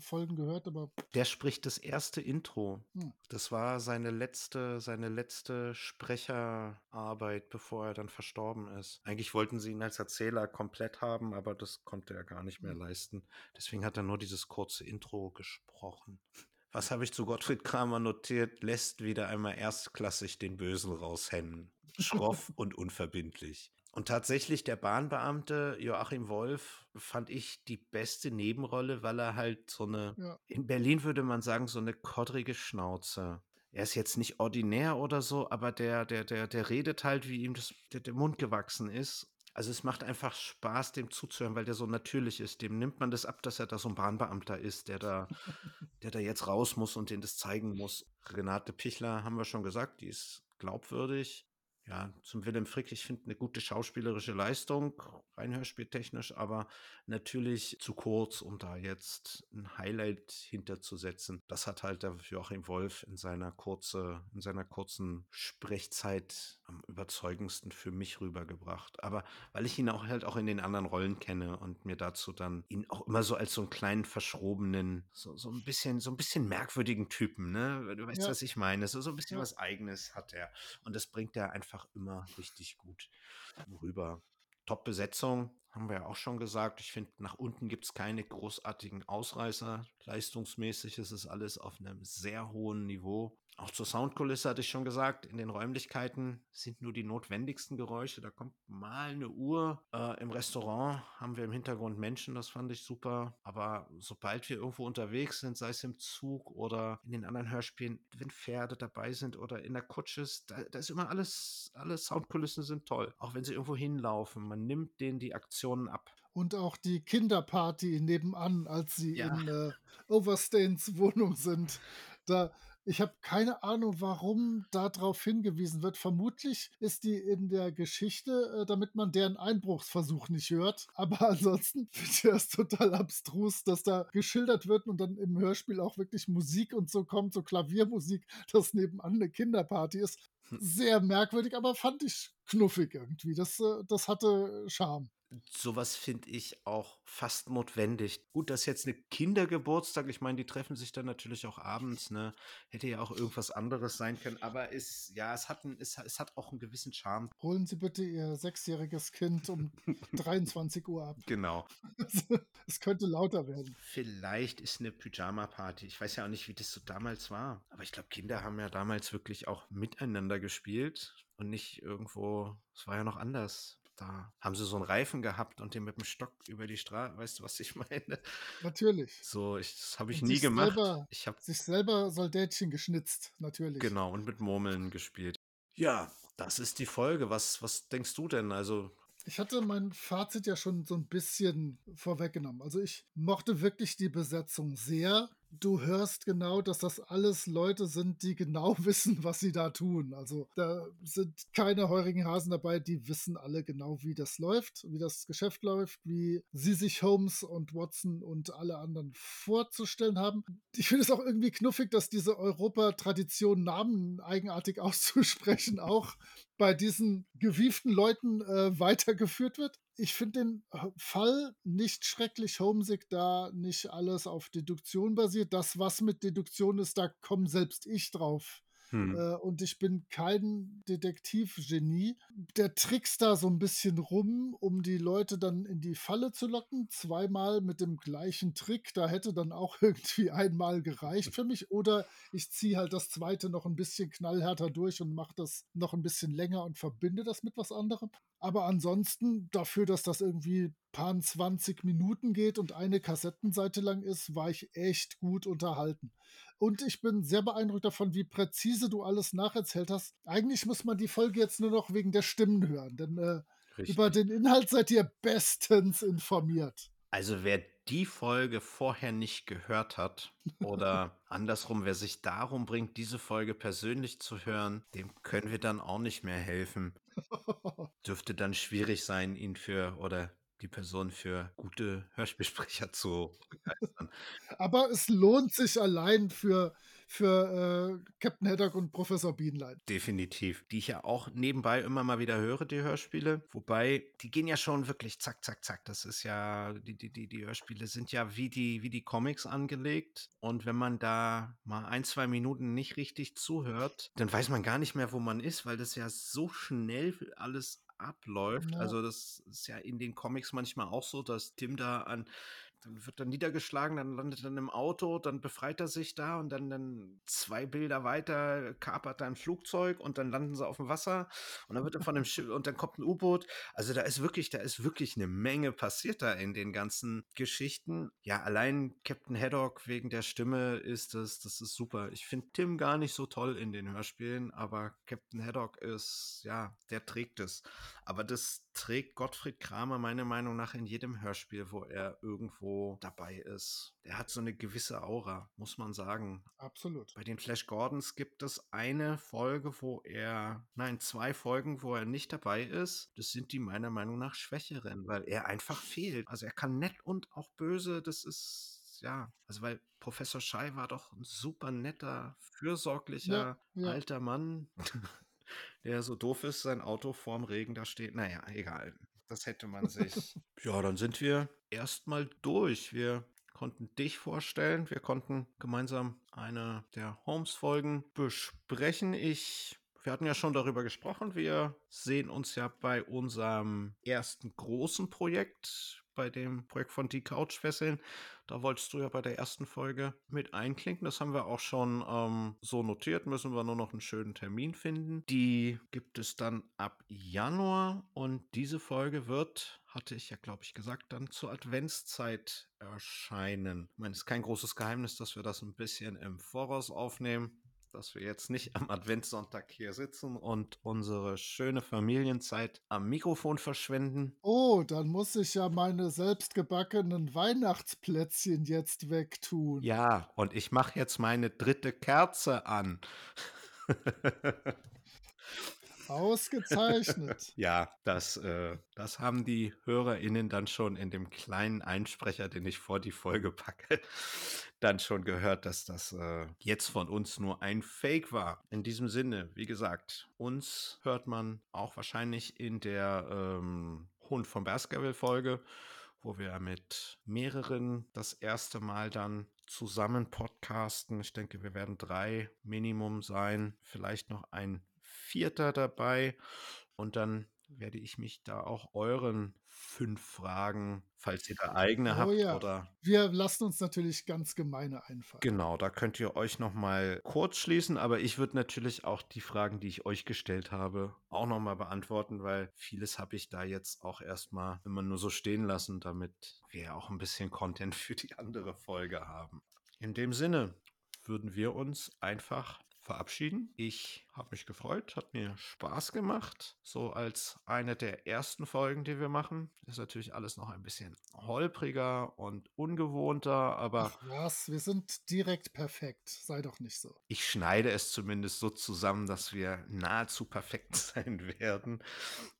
Folgen gehört, aber Der spricht das erste Intro. Hm. Das war seine letzte, seine letzte Sprecherarbeit, bevor er dann verstorben ist. Eigentlich wollten sie ihn als Erzähler komplett haben, aber das konnte er gar nicht mehr Hm. leisten. Deswegen hat er nur dieses kurze Intro gesprochen. Was habe ich zu Gottfried Kramer notiert? Lässt wieder einmal erstklassig den Bösen raushennen. Schroff und unverbindlich. Und tatsächlich, der Bahnbeamte Joachim Wolf fand ich die beste Nebenrolle, weil er halt so eine, ja, in Berlin würde man sagen, so eine koddrige Schnauze. Er ist jetzt nicht ordinär oder so, aber der, der, der, der redet halt, wie ihm das, der, der Mund gewachsen ist. Also es macht einfach Spaß, dem zuzuhören, weil der so natürlich ist. Dem nimmt man das ab, dass er da so ein Bahnbeamter ist, der da, der da jetzt raus muss und den das zeigen muss. Renate Pichler haben wir schon gesagt, die ist glaubwürdig. Ja, zum Willem Frick, ich finde eine gute schauspielerische Leistung, rein hörspieltechnisch, aber natürlich zu kurz, um da jetzt ein Highlight hinterzusetzen. Das hat halt der Joachim Wolf in seiner kurze, in seiner kurzen Sprechzeit am überzeugendsten für mich rübergebracht. Aber weil ich ihn auch halt auch in den anderen Rollen kenne und mir dazu dann ihn auch immer so als so einen kleinen verschrobenen, so, so ein bisschen, so ein bisschen merkwürdigen Typen, ne? Du weißt, Ja. was ich meine. So, so ein bisschen Ja. was Eigenes hat er. Und das bringt er einfach immer richtig gut rüber. Top-Besetzung, haben wir ja auch schon gesagt. Ich finde, nach unten gibt es keine großartigen Ausreißer. Leistungsmäßig ist es alles auf einem sehr hohen Niveau. Auch zur Soundkulisse hatte ich schon gesagt, in den Räumlichkeiten sind nur die notwendigsten Geräusche. Da kommt mal eine Uhr. Äh, Im Restaurant haben wir im Hintergrund Menschen, das fand ich super. Aber sobald wir irgendwo unterwegs sind, sei es im Zug oder in den anderen Hörspielen, wenn Pferde dabei sind oder in der Kutsche, ist, da, da ist immer alles, alle Soundkulissen sind toll. Auch wenn sie irgendwo hinlaufen, man nimmt denen die Aktionen ab. Und auch die Kinderparty nebenan, als sie Ja. in äh, Overstains Wohnung sind. Da, ich habe keine Ahnung, warum darauf hingewiesen wird. Vermutlich ist die in der Geschichte, äh, damit man deren Einbruchsversuch nicht hört. Aber ansonsten finde ich das total abstrus, dass da geschildert wird und dann im Hörspiel auch wirklich Musik und so kommt, so Klaviermusik, dass nebenan eine Kinderparty ist. Hm. Sehr merkwürdig, aber fand ich knuffig irgendwie. Das, äh, das hatte Charme. Sowas finde ich auch fast notwendig. Gut, das ist jetzt eine Kindergeburtstag. Ich meine, die treffen sich dann natürlich auch abends, ne? Hätte ja auch irgendwas anderes sein können. Aber es, ja, es hat, ein, es, es hat auch einen gewissen Charme. Holen Sie bitte Ihr sechsjähriges Kind um 23 Uhr ab. Genau. es könnte lauter werden. Vielleicht ist eine Pyjama-Party. Ich weiß ja auch nicht, wie das so damals war. Aber ich glaube, Kinder haben ja damals wirklich auch miteinander gespielt und nicht irgendwo. Es war ja noch anders. Da haben sie so einen Reifen gehabt und den mit dem Stock über die Straße. Weißt du, was ich meine? Natürlich. So, ich, das habe ich Und nie gemacht. selber- Ich habe Sich selber Soldatchen geschnitzt, natürlich. Genau, und mit Murmeln gespielt. Ja, das ist die Folge. Was, was denkst du denn? Also, Ich hatte mein Fazit ja schon so ein bisschen vorweggenommen. Also ich mochte wirklich die Besetzung sehr. Du hörst genau, dass das alles Leute sind, die genau wissen, was sie da tun. Also da sind keine heurigen Hasen dabei, die wissen alle genau, wie das läuft, wie das Geschäft läuft, wie sie sich Holmes und Watson und alle anderen vorzustellen haben. Ich finde es auch irgendwie knuffig, dass diese Europa-Tradition, Namen eigenartig auszusprechen, auch bei diesen gewieften Leuten äh, weitergeführt wird. Ich finde den äh, Fall nicht schrecklich homesick, da nicht alles auf Deduktion basiert. Das, was mit Deduktion ist, da komme selbst ich drauf. hm. Äh, und ich bin kein Detektivgenie. Der trickst da so ein bisschen rum, um die Leute dann in die Falle zu locken. Zweimal mit dem gleichen Trick. Da hätte dann auch irgendwie einmal gereicht für mich. Oder ich ziehe halt das zweite noch ein bisschen knallhärter durch und mache das noch ein bisschen länger und verbinde das mit was anderem. Aber ansonsten, dafür, dass das irgendwie paar 20 Minuten geht und eine Kassettenseite lang ist, war ich echt gut unterhalten. Und ich bin sehr beeindruckt davon, wie präzise du alles nacherzählt hast. Eigentlich muss man die Folge jetzt nur noch wegen der Stimmen hören, denn äh, über den Inhalt seid ihr bestens informiert. Also wer die Folge vorher nicht gehört hat oder andersrum, wer sich darum bringt, diese Folge persönlich zu hören, dem können wir dann auch nicht mehr helfen. Dürfte dann schwierig sein, ihn für oder die Person für gute Hörspielsprecher zu begeistern. Aber es lohnt sich allein für, für äh, Captain Haddock und Professor Bienlein. Definitiv. Die ich ja auch nebenbei immer mal wieder höre, die Hörspiele. Wobei, die gehen ja schon wirklich zack, zack, zack. Das ist ja, die, die, die, die Hörspiele sind ja wie die, wie die Comics angelegt. Und wenn man da mal ein, zwei Minuten nicht richtig zuhört, dann weiß man gar nicht mehr, wo man ist, weil das ja so schnell alles abläuft. Ja. Also das ist ja in den Comics manchmal auch so, dass Tim da an dann wird er niedergeschlagen, dann landet er im Auto, dann befreit er sich da und dann, dann zwei Bilder weiter kapert er ein Flugzeug und dann landen sie auf dem Wasser und dann wird er von dem Schiff und dann kommt ein U-Boot. Also da ist wirklich, da ist wirklich eine Menge passiert da in den ganzen Geschichten. Ja, allein Captain Haddock wegen der Stimme ist das, das ist super. Ich finde Tim gar nicht so toll in den Hörspielen, aber Captain Haddock ist, ja, der trägt es. Aber das trägt Gottfried Kramer meiner Meinung nach in jedem Hörspiel, wo er irgendwo dabei ist. Er hat so eine gewisse Aura, muss man sagen. Absolut. Bei den Flash Gordons gibt es eine Folge, wo er, nein, zwei Folgen, wo er nicht dabei ist. Das sind die meiner Meinung nach schwächeren, weil er einfach fehlt. Also er kann nett und auch böse, das ist ja, also weil Professor Schei war doch ein super netter, fürsorglicher Ja, ja. alter Mann, der so doof ist, sein Auto vorm Regen da steht. Naja, egal. Das hätte man sich. ja, dann sind wir erstmal durch. Wir konnten dich vorstellen. Wir konnten gemeinsam eine der Holmes-Folgen besprechen. Ich. Wir hatten ja schon darüber gesprochen. Wir sehen uns ja bei unserem ersten großen Projekt, bei dem Projekt von Die Couch fesseln. Da wolltest du ja bei der ersten Folge mit einklinken. Das haben wir auch schon ähm, so notiert. Müssen wir nur noch einen schönen Termin finden. Die gibt es dann ab Januar und diese Folge wird, hatte ich ja glaube ich gesagt, dann zur Adventszeit erscheinen. Ich meine, es ist kein großes Geheimnis, dass wir das ein bisschen im Voraus aufnehmen dass wir jetzt nicht am Adventssonntag hier sitzen und unsere schöne Familienzeit am Mikrofon verschwenden. Oh, dann muss ich ja meine selbstgebackenen Weihnachtsplätzchen jetzt wegtun. Ja, und ich mache jetzt meine dritte Kerze an. Ausgezeichnet. ja, das, äh, das haben die HörerInnen dann schon in dem kleinen Einsprecher, den ich vor die Folge packe, dann schon gehört, dass das äh, jetzt von uns nur ein Fake war. In diesem Sinne, wie gesagt, uns hört man auch wahrscheinlich in der ähm, Hund vom Baskerville-Folge, wo wir mit mehreren das erste Mal dann zusammen podcasten. Ich denke, wir werden drei Minimum sein, vielleicht noch ein vierter dabei und dann werde ich mich da auch euren fünf Fragen, falls ihr da eigene Oh habt ja. oder Wir lassen uns natürlich ganz gemeine einfallen. Genau, da könnt ihr euch noch mal kurz schließen, aber ich würde natürlich auch die Fragen, die ich euch gestellt habe, auch noch mal beantworten, weil vieles habe ich da jetzt auch erstmal immer nur so stehen lassen, damit wir auch ein bisschen Content für die andere Folge haben. In dem Sinne würden wir uns einfach verabschieden. Ich habe mich gefreut, hat mir Spaß gemacht. So als eine der ersten Folgen, die wir machen. Ist natürlich alles noch ein bisschen holpriger und ungewohnter, aber Ach was, wir sind direkt perfekt. Sei doch nicht so. ich schneide es zumindest so zusammen, dass wir nahezu perfekt sein werden.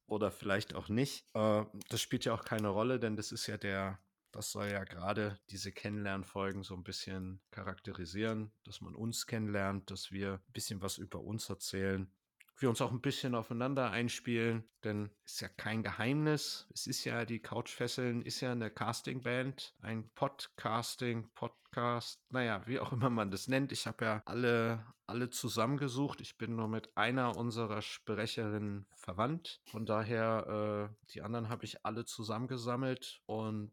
Oder vielleicht auch nicht. Äh, das spielt ja auch keine Rolle, denn das ist ja der, das soll ja gerade diese Kennenlernfolgen so ein bisschen charakterisieren, dass man uns kennenlernt, dass wir ein bisschen was über uns erzählen. Wir uns auch ein bisschen aufeinander einspielen, denn ist ja kein Geheimnis. Es ist ja die Couchfesseln, ist ja eine Castingband, ein Podcasting, Podcast, naja, wie auch immer man das nennt. Ich habe ja alle, alle zusammengesucht. Ich bin nur mit einer unserer Sprecherinnen verwandt. Von daher, äh, die anderen habe ich alle zusammengesammelt und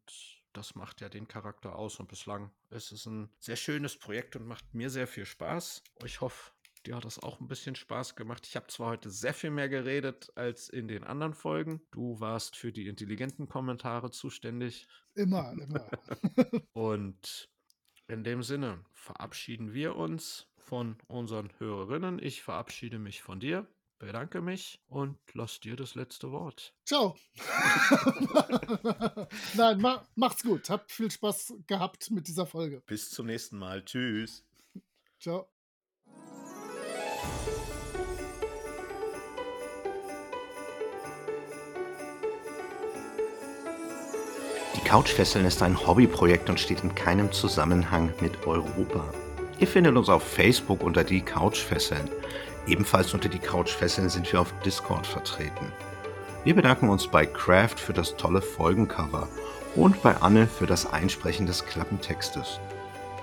das macht ja den Charakter aus. Und bislang ist es ein sehr schönes Projekt und macht mir sehr viel Spaß. Ich hoffe, dir hat das auch ein bisschen Spaß gemacht. Ich habe zwar heute sehr viel mehr geredet als in den anderen Folgen. Du warst für die intelligenten Kommentare zuständig. Immer, immer. Und in dem Sinne verabschieden wir uns von unseren Hörerinnen. Ich verabschiede mich von dir. Bedanke mich und lass dir das letzte Wort. Ciao. Nein, ma macht's gut. Habt viel Spaß gehabt mit dieser Folge. Bis zum nächsten Mal. Tschüss. Ciao. Die Couchfesseln ist ein Hobbyprojekt und steht in keinem Zusammenhang mit Europa. Ihr findet uns auf Facebook unter die Couchfesseln. Ebenfalls unter die Couchfesseln sind wir auf Discord vertreten. Wir bedanken uns bei Craft für das tolle Folgencover und bei Anne für das Einsprechen des Klappentextes.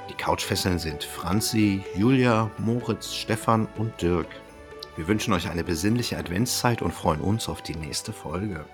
Die Couchfesseln sind Franzi, Julia, Moritz, Stefan und Dirk. Wir wünschen euch eine besinnliche Adventszeit und freuen uns auf die nächste Folge.